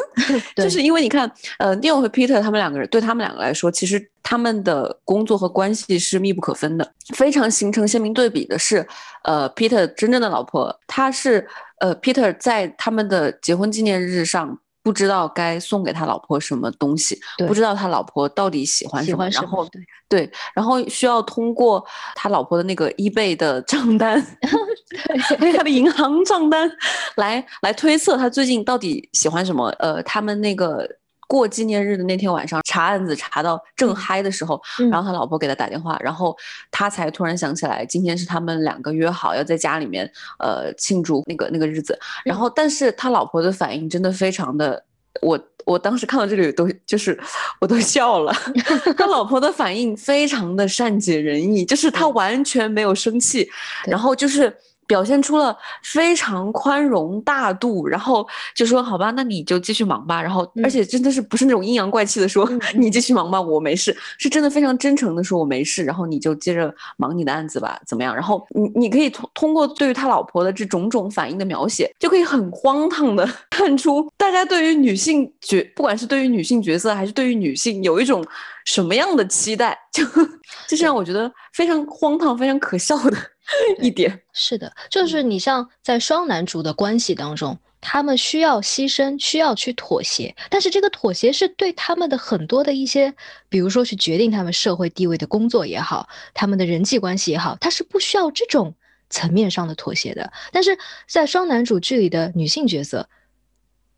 Speaker 1: 就是因为你看，呃，Neil 和 Peter 他们两个人，对他们两个来说，其实他们的工作和关系是密不可分的。非常形成鲜明对比的是，呃，Peter 真正的老婆，她是，呃，Peter 在他们的结婚纪念日上。不知道该送给他老婆什么东西，不知道他老婆到底喜欢什么，然后对，然后需要通过他老婆的那个 eBay 的账单，对，他的银行账单来来推测他最近到底喜欢什么。呃，他们那个。过纪念日的那天晚上，查案子查到正嗨的时候，然后他老婆给他打电话，然后他才突然想起来，今天是他们两个约好要在家里面呃庆祝那个那个日子。然后，但是他老婆的反应真的非常的，我我当时看到这里都就是我都笑了。他老婆的反应非常的善解人意，就是他完全没有生气，然后就是。表现出了非常宽容大度，然后就说好吧，那你就继续忙吧。然后，而且真的是不是那种阴阳怪气的说你继续忙吧，我没事，是真的非常真诚的说我没事。然后你就接着忙你的案子吧，怎么样？然后你你可以通通过对于他老婆的这种种反应的描写，就可以很荒唐的 看出大家对于女性角，不管是对于女性角色还是对于女性，有一种什么样的期待，就 就是让我觉得非常荒唐、非常可笑的。一点
Speaker 2: 是的，就是你像在双男主的关系当中，他们需要牺牲，需要去妥协，但是这个妥协是对他们的很多的一些，比如说去决定他们社会地位的工作也好，他们的人际关系也好，他是不需要这种层面上的妥协的。但是在双男主剧里的女性角色，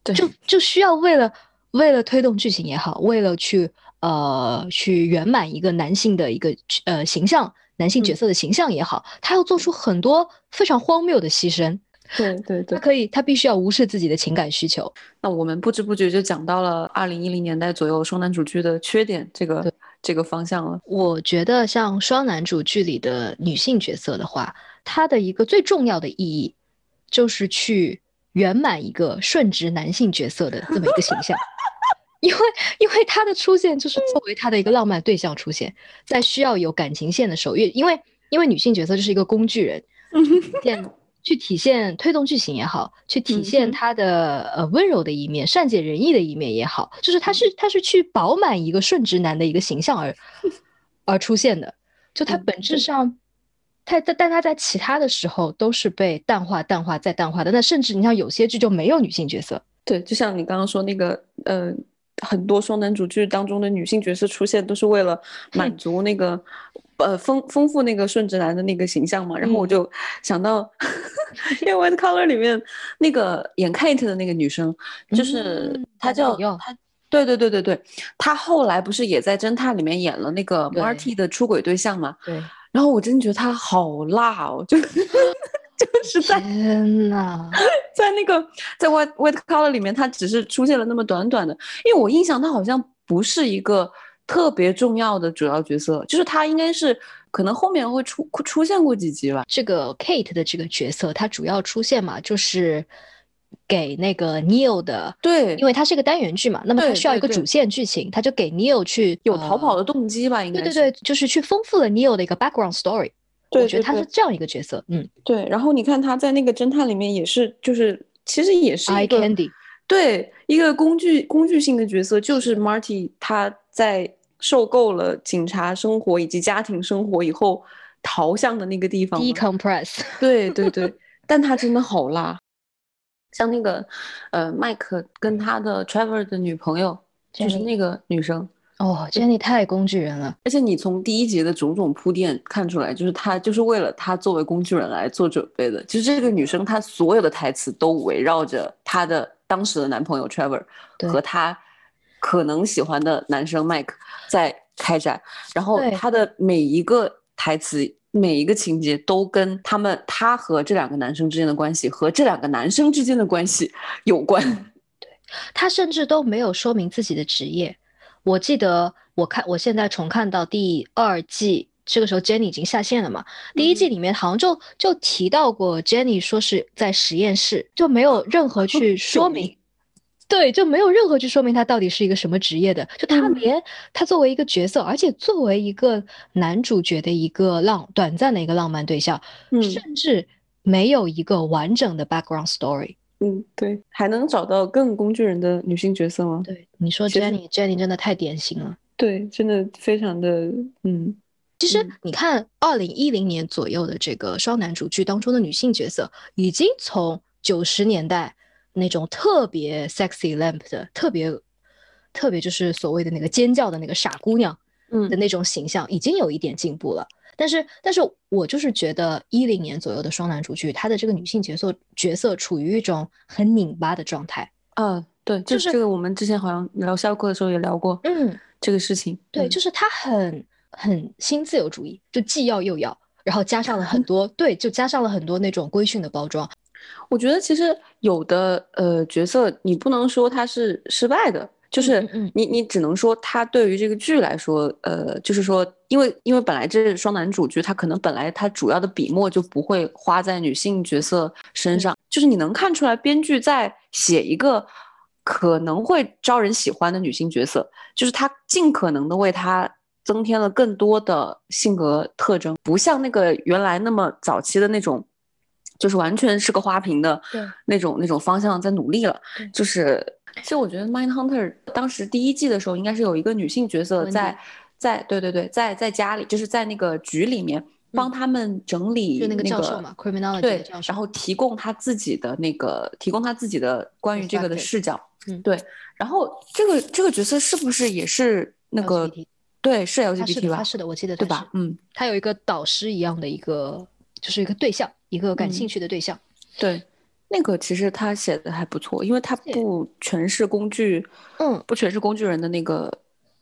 Speaker 2: 对就就需要为了为了推动剧情也好，为了去呃去圆满一个男性的一个呃形象。男性角色的形象也好，他要做出很多非常荒谬的牺牲。
Speaker 1: 对对对，
Speaker 2: 他可以，他必须要无视自己的情感需求。
Speaker 1: 那我们不知不觉就讲到了二零一零年代左右双男主剧的缺点这个这个方向了。
Speaker 2: 我觉得像双男主剧里的女性角色的话，它的一个最重要的意义就是去圆满一个顺直男性角色的这么一个形象。因为，因为他的出现就是作为他的一个浪漫对象出现在需要有感情线的时候，因因为因为女性角色就是一个工具人，现去体现推动剧情也好，去体现他的呃温柔的一面、善解人意的一面也好，就是他是他是去饱满一个顺直男的一个形象而 而出现的。就他本质上，他在但他在其他的时候都是被淡化、淡化再淡化的。那甚至你像有些剧就没有女性角色，
Speaker 1: 对，就像你刚刚说那个呃。很多双男主剧当中的女性角色出现，都是为了 满足那个呃丰丰富那个顺直男的那个形象嘛。然后我就想到，因为《White Collar》里面那个演 Kate 的那个女生，就是她叫她，对对对对对，她后来不是也在侦探里面演了那个 Marty 的出轨对象嘛？
Speaker 2: 对。
Speaker 1: 然后我真的觉得她好辣哦，就 就是在
Speaker 2: 天呐，
Speaker 1: 在那个在《White White Collar》里面，他只是出现了那么短短的，因为我印象他好像不是一个。特别重要的主要角色，就是他应该是可能后面会出出现过几集吧。
Speaker 2: 这个 Kate 的这个角色，他主要出现嘛，就是给那个 Neil 的，
Speaker 1: 对，
Speaker 2: 因为它是一个单元剧嘛，那么它需要一个主线剧情，他就给 Neil 去
Speaker 1: 有逃跑的动机吧，应该
Speaker 2: 对对对，就是去丰富了 Neil 的一个 background story。
Speaker 1: 我
Speaker 2: 觉得他是这样一个角色，嗯，
Speaker 1: 对。然后你看他在那个侦探里面也是，就是其实也是一个对一个工具工具性的角色，就是 Marty 他在。受够了警察生活以及家庭生活以后，逃向的那个地方。
Speaker 2: decompress。
Speaker 1: 对对对，但他真的好辣。像那个，呃，麦克跟他的 Trevor 的女朋友，就是那个女生。
Speaker 2: 哦，Jenny 太工具人了。
Speaker 1: 而且你从第一集的种种铺垫看出来，就是他就是为了他作为工具人来做准备的。就是这个女生，她所有的台词都围绕着她的当时的男朋友 Trevor 和她。可能喜欢的男生 Mike 在开展，然后她的每一个台词、每一个情节都跟他们她和这两个男生之间的关系和这两个男生之间的关系有关。
Speaker 2: 对他甚至都没有说明自己的职业。我记得我看我现在重看到第二季，这个时候 Jenny 已经下线了嘛？第一季里面好像就就提到过 Jenny 说是在实验室，就没有任何去说明。对，就没有任何去说明他到底是一个什么职业的。就他连他作为一个角色，而且作为一个男主角的一个浪短暂的一个浪漫对象，甚至没有一个完整的 background story。
Speaker 1: 嗯，对，还能找到更工具人的女性角色吗？
Speaker 2: 对，你说 Jenny，Jenny 真的太典型了。
Speaker 1: 对，真的非常的嗯。
Speaker 2: 其实你看，二零一零年左右的这个双男主剧当中的女性角色，已经从九十年代。那种特别 sexy lamp 的，特别特别就是所谓的那个尖叫的那个傻姑娘，嗯的那种形象，已经有一点进步了。但是，但是我就是觉得一零年左右的双男主剧，他的这个女性角色角色处于一种很拧巴的状态。
Speaker 1: 嗯，对，就是这个，我们之前好像聊校课的时候也聊过，嗯，这个事情。
Speaker 2: 对，就是他很很新自由主义，就既要又要，然后加上了很多，对，就加上了很多那种规训的包装。
Speaker 1: 我觉得其实有的呃角色，你不能说他是失败的，就是你你只能说他对于这个剧来说，呃，就是说，因为因为本来这是双男主剧，他可能本来他主要的笔墨就不会花在女性角色身上，就是你能看出来编剧在写一个可能会招人喜欢的女性角色，就是他尽可能的为她增添了更多的性格特征，不像那个原来那么早期的那种。就是完全是个花瓶的那种那种方向在努力了。就是，其实我觉得《Mind Hunter》当时第一季的时候，应该是有一个女性角色在在对对对，在在家里，就是在那个局里面帮他们整理
Speaker 2: 那个
Speaker 1: 教
Speaker 2: 授嘛，Criminology
Speaker 1: 对，然后提供他自己的那个提供他自己的关于这个的视角。嗯，对。然后这个这个角色是不是也是那个对是 LGBT 吧？
Speaker 2: 他是的，我记得
Speaker 1: 对吧？嗯，
Speaker 2: 他有一个导师一样的一个，就是一个对象。一个感兴趣的对象，
Speaker 1: 对，那个其实他写的还不错，因为他不全是工具，嗯，不全是工具人的那个，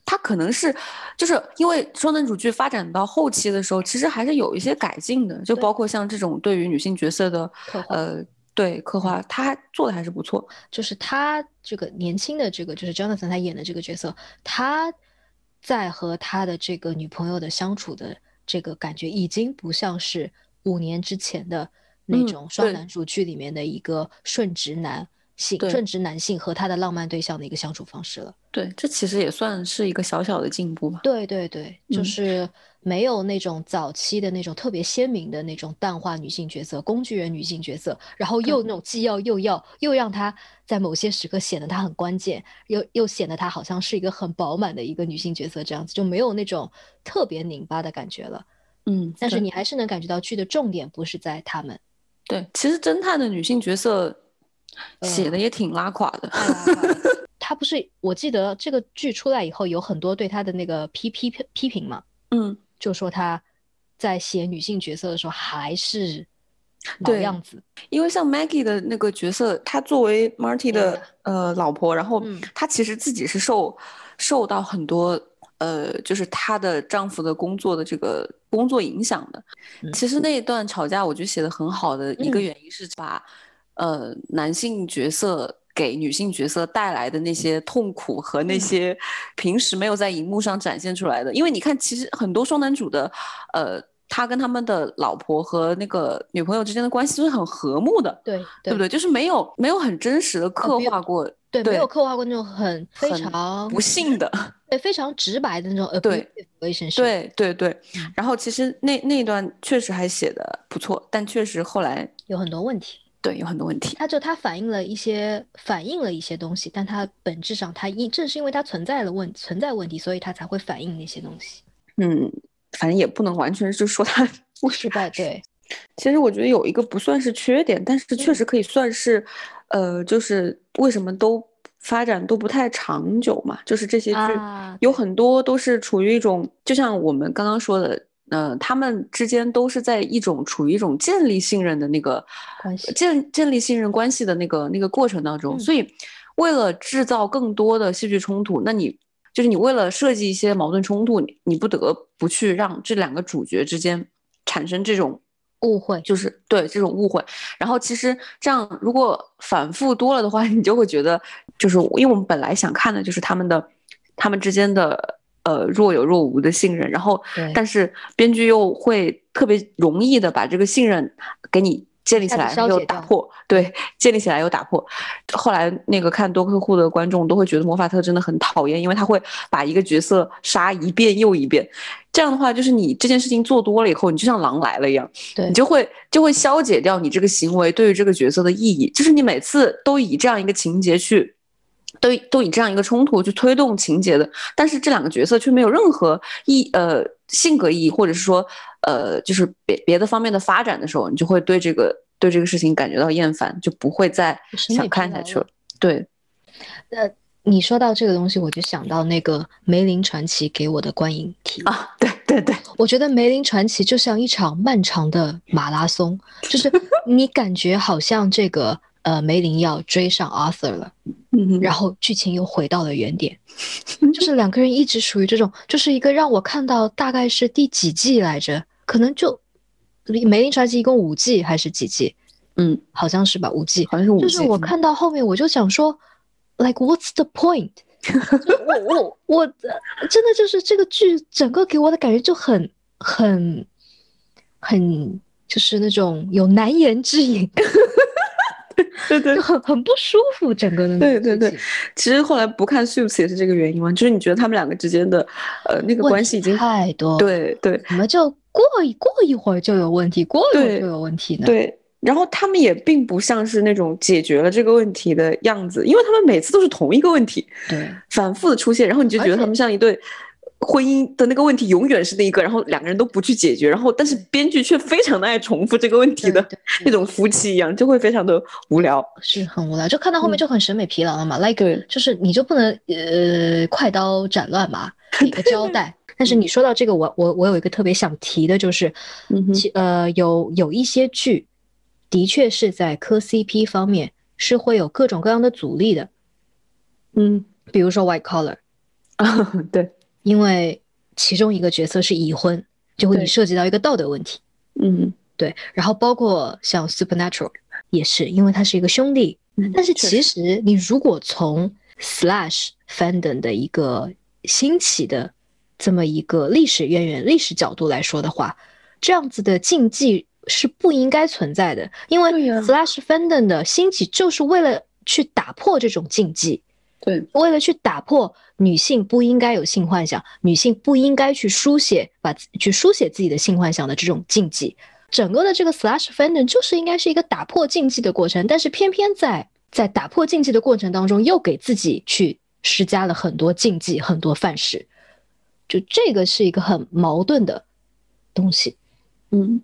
Speaker 1: 他可能是，就是因为双男主剧发展到后期的时候，其实还是有一些改进的，就包括像这种对于女性角色的，呃，对刻画，他做的还是不错。
Speaker 2: 就是他这个年轻的这个，就是 Jonathan 他演的这个角色，他在和他的这个女朋友的相处的这个感觉，已经不像是。五年之前的那种双男主剧里面的一个顺直男性、顺直男性和他的浪漫对象的一个相处方式了。
Speaker 1: 对，这其实也算是一个小小的进步吧。
Speaker 2: 对对对，就是没有那种早期的那种特别鲜明的那种淡化女性角色、工具人女性角色，然后又那种既要又要，又让他在某些时刻显得他很关键，又又显得他好像是一个很饱满的一个女性角色，这样子就没有那种特别拧巴的感觉了。
Speaker 1: 嗯，
Speaker 2: 但是你还是能感觉到剧的重点不是在他们。
Speaker 1: 对，其实侦探的女性角色写的也挺拉垮的。
Speaker 2: 他不是，我记得这个剧出来以后，有很多对他的那个批批批评嘛。
Speaker 1: 嗯，
Speaker 2: 就说他在写女性角色的时候还是老样子。
Speaker 1: 因为像 Maggie 的那个角色，她作为 Marty 的呃老婆，然后她其实自己是受受到很多呃，就是她的丈夫的工作的这个工作影响的。其实那一段吵架，我觉得写的很好的一个原因是把呃男性角色。给女性角色带来的那些痛苦和那些平时没有在荧幕上展现出来的，因为你看，其实很多双男主的，呃，他跟他们的老婆和那个女朋友之间的关系是很和睦的，
Speaker 2: 对
Speaker 1: 对不对？就是没有没有很真实的刻画过，
Speaker 2: 对，没有刻画过那种很非常
Speaker 1: 不幸的，
Speaker 2: 对，非常直白的那种，呃，
Speaker 1: 对，对对对。然后其实那那一段确实还写的不错，但确实后来
Speaker 2: 有很多问题。
Speaker 1: 对，有很多问题。
Speaker 2: 它就它反映了一些反映了一些东西，但它本质上它因正是因为它存在了问存在问题，所以它才会反映那些东西。
Speaker 1: 嗯，反正也不能完全就说它不
Speaker 2: 失败。对，
Speaker 1: 其实我觉得有一个不算是缺点，但是确实可以算是，呃，就是为什么都发展都不太长久嘛？就是这些剧有很多都是处于一种，就像我们刚刚说的。呃，他们之间都是在一种处于一种建立信任的那个
Speaker 2: 关系，
Speaker 1: 建建立信任关系的那个那个过程当中，所以为了制造更多的戏剧冲突，那你就是你为了设计一些矛盾冲突，你你不得不去让这两个主角之间产生这种
Speaker 2: 误会，
Speaker 1: 就是对这种误会。然后其实这样如果反复多了的话，你就会觉得，就是因为我们本来想看的就是他们的他们之间的。呃，若有若无的信任，然后，但是编剧又会特别容易的把这个信任给你建立起来，又打破，对，建立起来又打破。后来那个看多客户的观众都会觉得魔法特真的很讨厌，因为他会把一个角色杀一遍又一遍。这样的话，就是你这件事情做多了以后，你就像狼来了一样，
Speaker 2: 对
Speaker 1: 你就会就会消解掉你这个行为对于这个角色的意义。就是你每次都以这样一个情节去。都都以这样一个冲突去推动情节的，但是这两个角色却没有任何意呃性格意义，或者是说呃就是别别的方面的发展的时候，你就会对这个对这个事情感觉到厌烦，就不会再想看下去了。对，
Speaker 2: 呃，你说到这个东西，我就想到那个梅林传奇给我的观影体
Speaker 1: 验啊，对对对，
Speaker 2: 我觉得梅林传奇就像一场漫长的马拉松，就是 你感觉好像这个。呃，梅林要追上 Arthur 了，嗯，然后剧情又回到了原点，就是两个人一直属于这种，就是一个让我看到大概是第几季来着，可能就梅林传奇一共五季还是几季？
Speaker 1: 嗯，
Speaker 2: 好像是吧，五季，
Speaker 1: 好像是五季。
Speaker 2: 就是我看到后面，我就想说，like what's the point？我我我真的就是这个剧整个给我的感觉就很很很就是那种有难言之隐。
Speaker 1: 对对，
Speaker 2: 很很不舒服，整个的。
Speaker 1: 对对对，其实后来不看 Suits 也是这个原因嘛，就是你觉得他们两个之间的，呃，那个关系已经
Speaker 2: 太多。
Speaker 1: 对对，
Speaker 2: 怎么就过一过一会儿就有问题，过一会儿就有问题呢？
Speaker 1: 对，然后他们也并不像是那种解决了这个问题的样子，因为他们每次都是同一个问题，
Speaker 2: 对，
Speaker 1: 反复的出现，然后你就觉得他们像一对。婚姻的那个问题永远是那一个，然后两个人都不去解决，然后但是编剧却非常的爱重复这个问题的那种夫妻一样，就会非常的无聊，
Speaker 2: 是很无聊，就看到后面就很审美疲劳了嘛。Like，就是你就不能呃快刀斩乱麻 给个交代。但是你说到这个，我我我有一个特别想提的，就是其呃有有一些剧的确是在磕 CP 方面是会有各种各样的阻力的，
Speaker 1: 嗯，
Speaker 2: 比如说 White Collar，
Speaker 1: 啊 对。
Speaker 2: 因为其中一个角色是已婚，就会涉及到一个道德问题。
Speaker 1: 嗯，
Speaker 2: 对。然后包括像 Supernatural 也是，因为他是一个兄弟。但是其实你如果从 Slash Fandom 的一个兴起的这么一个历史渊源、历史角度来说的话，这样子的禁忌是不应该存在的。因为 Slash Fandom 的兴起就是为了去打破这种禁忌。
Speaker 1: 对，
Speaker 2: 为了去打破女性不应该有性幻想，女性不应该去书写把去书写自己的性幻想的这种禁忌，整个的这个 slash fandom 就是应该是一个打破禁忌的过程，但是偏偏在在打破禁忌的过程当中，又给自己去施加了很多禁忌，很多范式，就这个是一个很矛盾的东西。
Speaker 1: 嗯，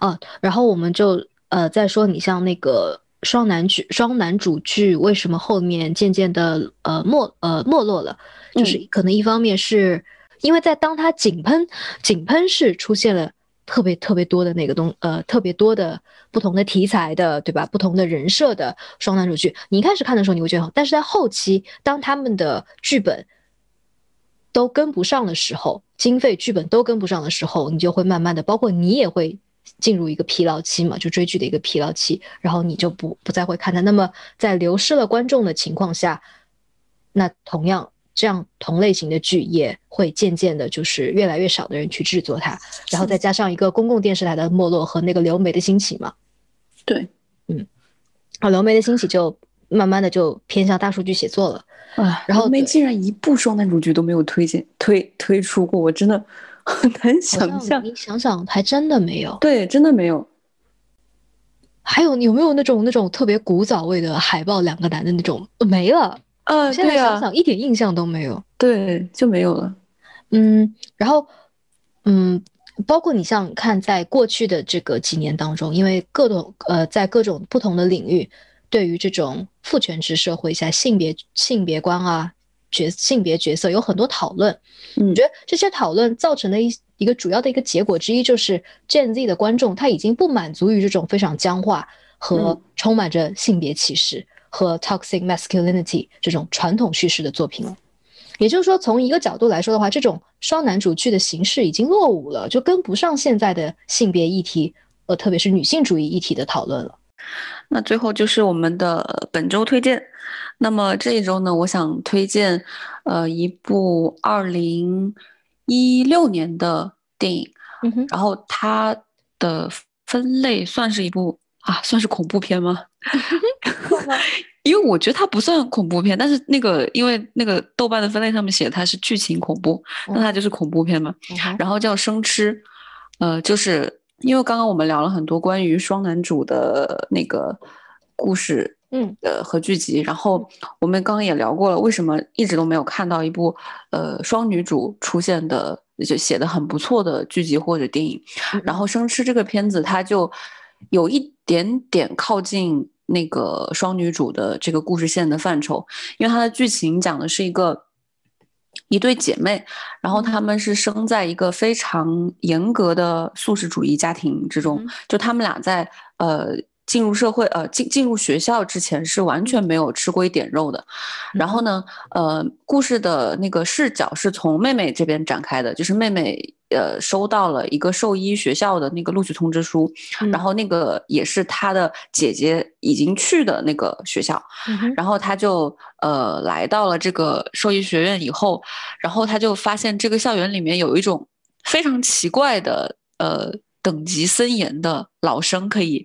Speaker 2: 啊，然后我们就呃再说你像那个。双男剧双男主剧为什么后面渐渐的呃没呃没落了？就是可能一方面是因为在当他井喷井喷式出现了特别特别多的那个东呃特别多的不同的题材的对吧？不同的人设的双男主剧，你一开始看的时候你会觉得好，但是在后期当他们的剧本都跟不上的时候，经费剧本都跟不上的时候，你就会慢慢的，包括你也会进入一个疲劳期嘛，就追剧的一个疲劳期，然后你就不不再会看它。那么在流失了观众的情况下，那同样。这样同类型的剧也会渐渐的，就是越来越少的人去制作它，然后再加上一个公共电视台的没落和那个流媒的兴起嘛。
Speaker 1: 对，
Speaker 2: 嗯，啊，流媒的兴起就慢慢的就偏向大数据写作了
Speaker 1: 啊。然后流媒竟然一部双男主剧都没有推荐推推出过，我真的很 难想象。
Speaker 2: 你想想，还真的没有。
Speaker 1: 对，真的没有。
Speaker 2: 还有有没有那种那种特别古早味的海报，两个男的那种没了。
Speaker 1: 呃，
Speaker 2: 现在想想一点印象都没有，
Speaker 1: 对，就没有了。
Speaker 2: 嗯，然后，嗯，包括你像看在过去的这个几年当中，因为各种呃，在各种不同的领域，对于这种父权制社会下性别性别观啊角性别角色有很多讨论。
Speaker 1: 嗯，
Speaker 2: 我觉得这些讨论造成的一一个主要的一个结果之一，就是 Gen Z 的观众他已经不满足于这种非常僵化和充满着性别歧视。和 toxic masculinity 这种传统叙事的作品了，也就是说，从一个角度来说的话，这种双男主剧的形式已经落伍了，就跟不上现在的性别议题，呃，特别是女性主义议题的讨论了。
Speaker 1: 那最后就是我们的本周推荐。那么这一周呢，我想推荐呃一部二零一六年的电影，然后它的分类算是一部啊，算是恐怖片吗？因为我觉得它不算恐怖片，但是那个因为那个豆瓣的分类上面写它是剧情恐怖，那它就是恐怖片嘛。然后叫《生吃》，呃，就是因为刚刚我们聊了很多关于双男主的那个故事，
Speaker 2: 嗯，
Speaker 1: 呃和剧集，然后我们刚刚也聊过了，为什么一直都没有看到一部呃双女主出现的就写的很不错的剧集或者电影。然后《生吃》这个片子，它就有一点点靠近。那个双女主的这个故事线的范畴，因为它的剧情讲的是一个一对姐妹，然后她们是生在一个非常严格的素食主义家庭之中，就她们俩在呃进入社会呃进进入学校之前是完全没有吃过一点肉的，然后呢呃故事的那个视角是从妹妹这边展开的，就是妹妹。呃，收到了一个兽医学校的那个录取通知书，然后那个也是他的姐姐已经去的那个学校，然后他就呃来到了这个兽医学院以后，然后他就发现这个校园里面有一种非常奇怪的呃等级森严的老生可以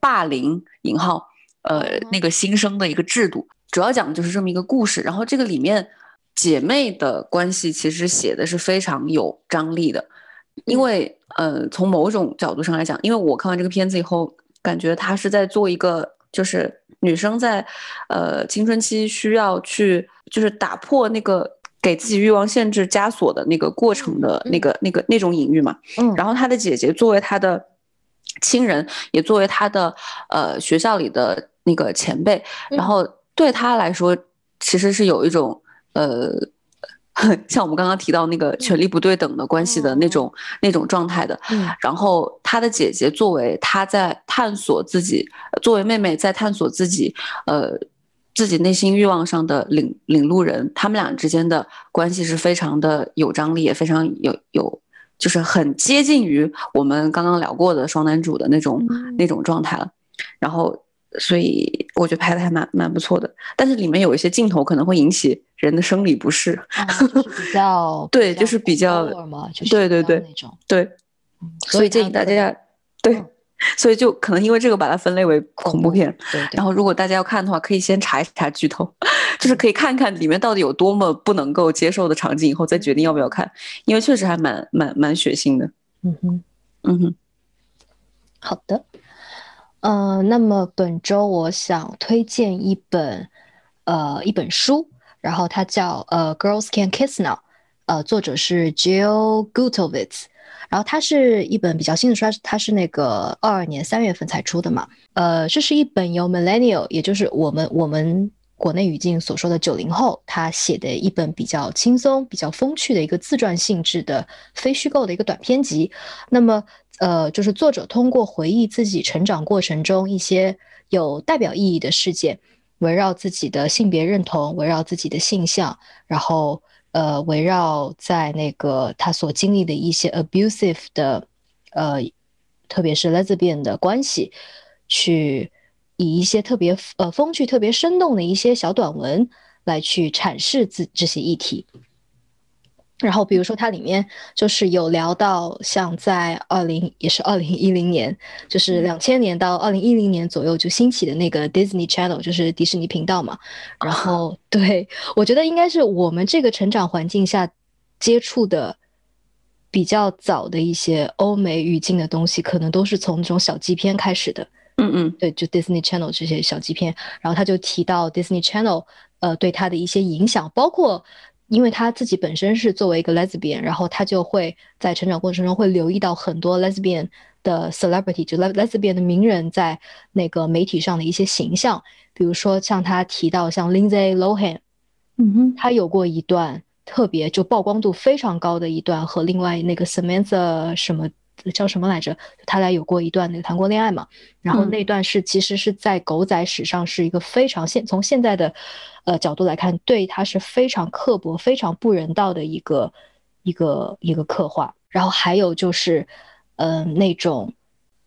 Speaker 1: 霸凌引号呃那个新生的一个制度，主要讲的就是这么一个故事，然后这个里面。姐妹的关系其实写的是非常有张力的，因为呃，从某种角度上来讲，因为我看完这个片子以后，感觉她是在做一个，就是女生在呃青春期需要去，就是打破那个给自己欲望限制枷锁的那个过程的那个那个那种隐喻嘛。
Speaker 2: 嗯。
Speaker 1: 然后她的姐姐作为她的亲人，也作为他的呃学校里的那个前辈，然后对他来说，其实是有一种。呃，像我们刚刚提到那个权力不对等的关系的那种那种状态的，然后他的姐姐作为他在探索自己，作为妹妹在探索自己，呃，自己内心欲望上的领领路人，他们俩之间的关系是非常的有张力，也非常有有，就是很接近于我们刚刚聊过的双男主的那种那种状态了，然后。所以我觉得拍的还蛮蛮不错的，但是里面有一些镜头可能会引起人的生理不适，
Speaker 2: 比较
Speaker 1: 对，就是比较对对对
Speaker 2: 那种
Speaker 1: 对，所以建议大家对，所以就可能因为这个把它分类为恐怖片，对然后如果大家要看的话，可以先查一查剧透，就是可以看看里面到底有多么不能够接受的场景，以后再决定要不要看，因为确实还蛮蛮蛮血腥的，
Speaker 2: 嗯哼，
Speaker 1: 嗯哼，
Speaker 2: 好的。呃，那么本周我想推荐一本，呃，一本书，然后它叫呃《Girls Can Kiss Now》，呃，作者是 Jill Gutovitz，然后它是一本比较新的书，它是那个二二年三月份才出的嘛，呃，这是一本由 Millennial，也就是我们我们国内语境所说的九零后，他写的一本比较轻松、比较风趣的一个自传性质的非虚构的一个短篇集，那么。呃，就是作者通过回忆自己成长过程中一些有代表意义的事件，围绕自己的性别认同，围绕自己的性向，然后呃，围绕在那个他所经历的一些 abusive 的呃，特别是 lesbian 的关系，去以一些特别呃风趣、特别生动的一些小短文来去阐释自这些议题。然后，比如说它里面就是有聊到，像在二零也是二零一零年，就是两千年到二零一零年左右就兴起的那个 Disney Channel，就是迪士尼频道嘛。然后，对我觉得应该是我们这个成长环境下接触的比较早的一些欧美语境的东西，可能都是从这种小纪片开始的。
Speaker 1: 嗯嗯，
Speaker 2: 对，就 Disney Channel 这些小纪片。然后他就提到 Disney Channel，呃，对他的一些影响，包括。因为他自己本身是作为一个 lesbian，然后他就会在成长过程中会留意到很多 lesbian 的 celebrity，就 lesbian 的名人在那个媒体上的一些形象，比如说像他提到像 Lindsay Lohan，
Speaker 1: 嗯哼，
Speaker 2: 他有过一段特别就曝光度非常高的一段和另外那个 Samantha 什么。叫什么来着？他俩有过一段那个谈过恋爱嘛？然后那段是其实是在狗仔史上是一个非常现从现在的呃角度来看，对他是非常刻薄、非常不人道的一个一个一个刻画。然后还有就是，嗯，那种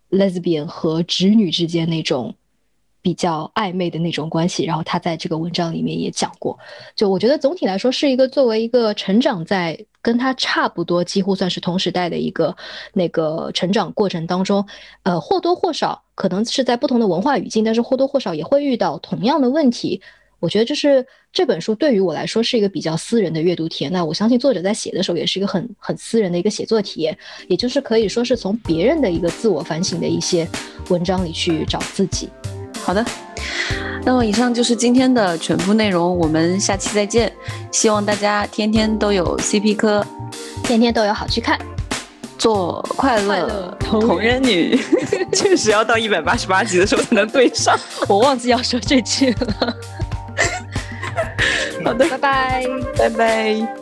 Speaker 2: lesbian 和直女之间那种。比较暧昧的那种关系，然后他在这个文章里面也讲过。就我觉得总体来说，是一个作为一个成长在跟他差不多，几乎算是同时代的一个那个成长过程当中，呃，或多或少可能是在不同的文化语境，但是或多或少也会遇到同样的问题。我觉得就是这本书对于我来说是一个比较私人的阅读体验。那我相信作者在写的时候也是一个很很私人的一个写作体验，也就是可以说是从别人的一个自我反省的一些文章里去找自己。
Speaker 1: 好的，那么以上就是今天的全部内容，我们下期再见。希望大家天天都有 CP 科，
Speaker 2: 天天都有好去看，
Speaker 1: 做快乐同人女。确实要到一百八十八集的时候才能对上，
Speaker 2: 我忘记要说这句了。
Speaker 1: 好的，
Speaker 2: 拜拜，
Speaker 1: 拜拜。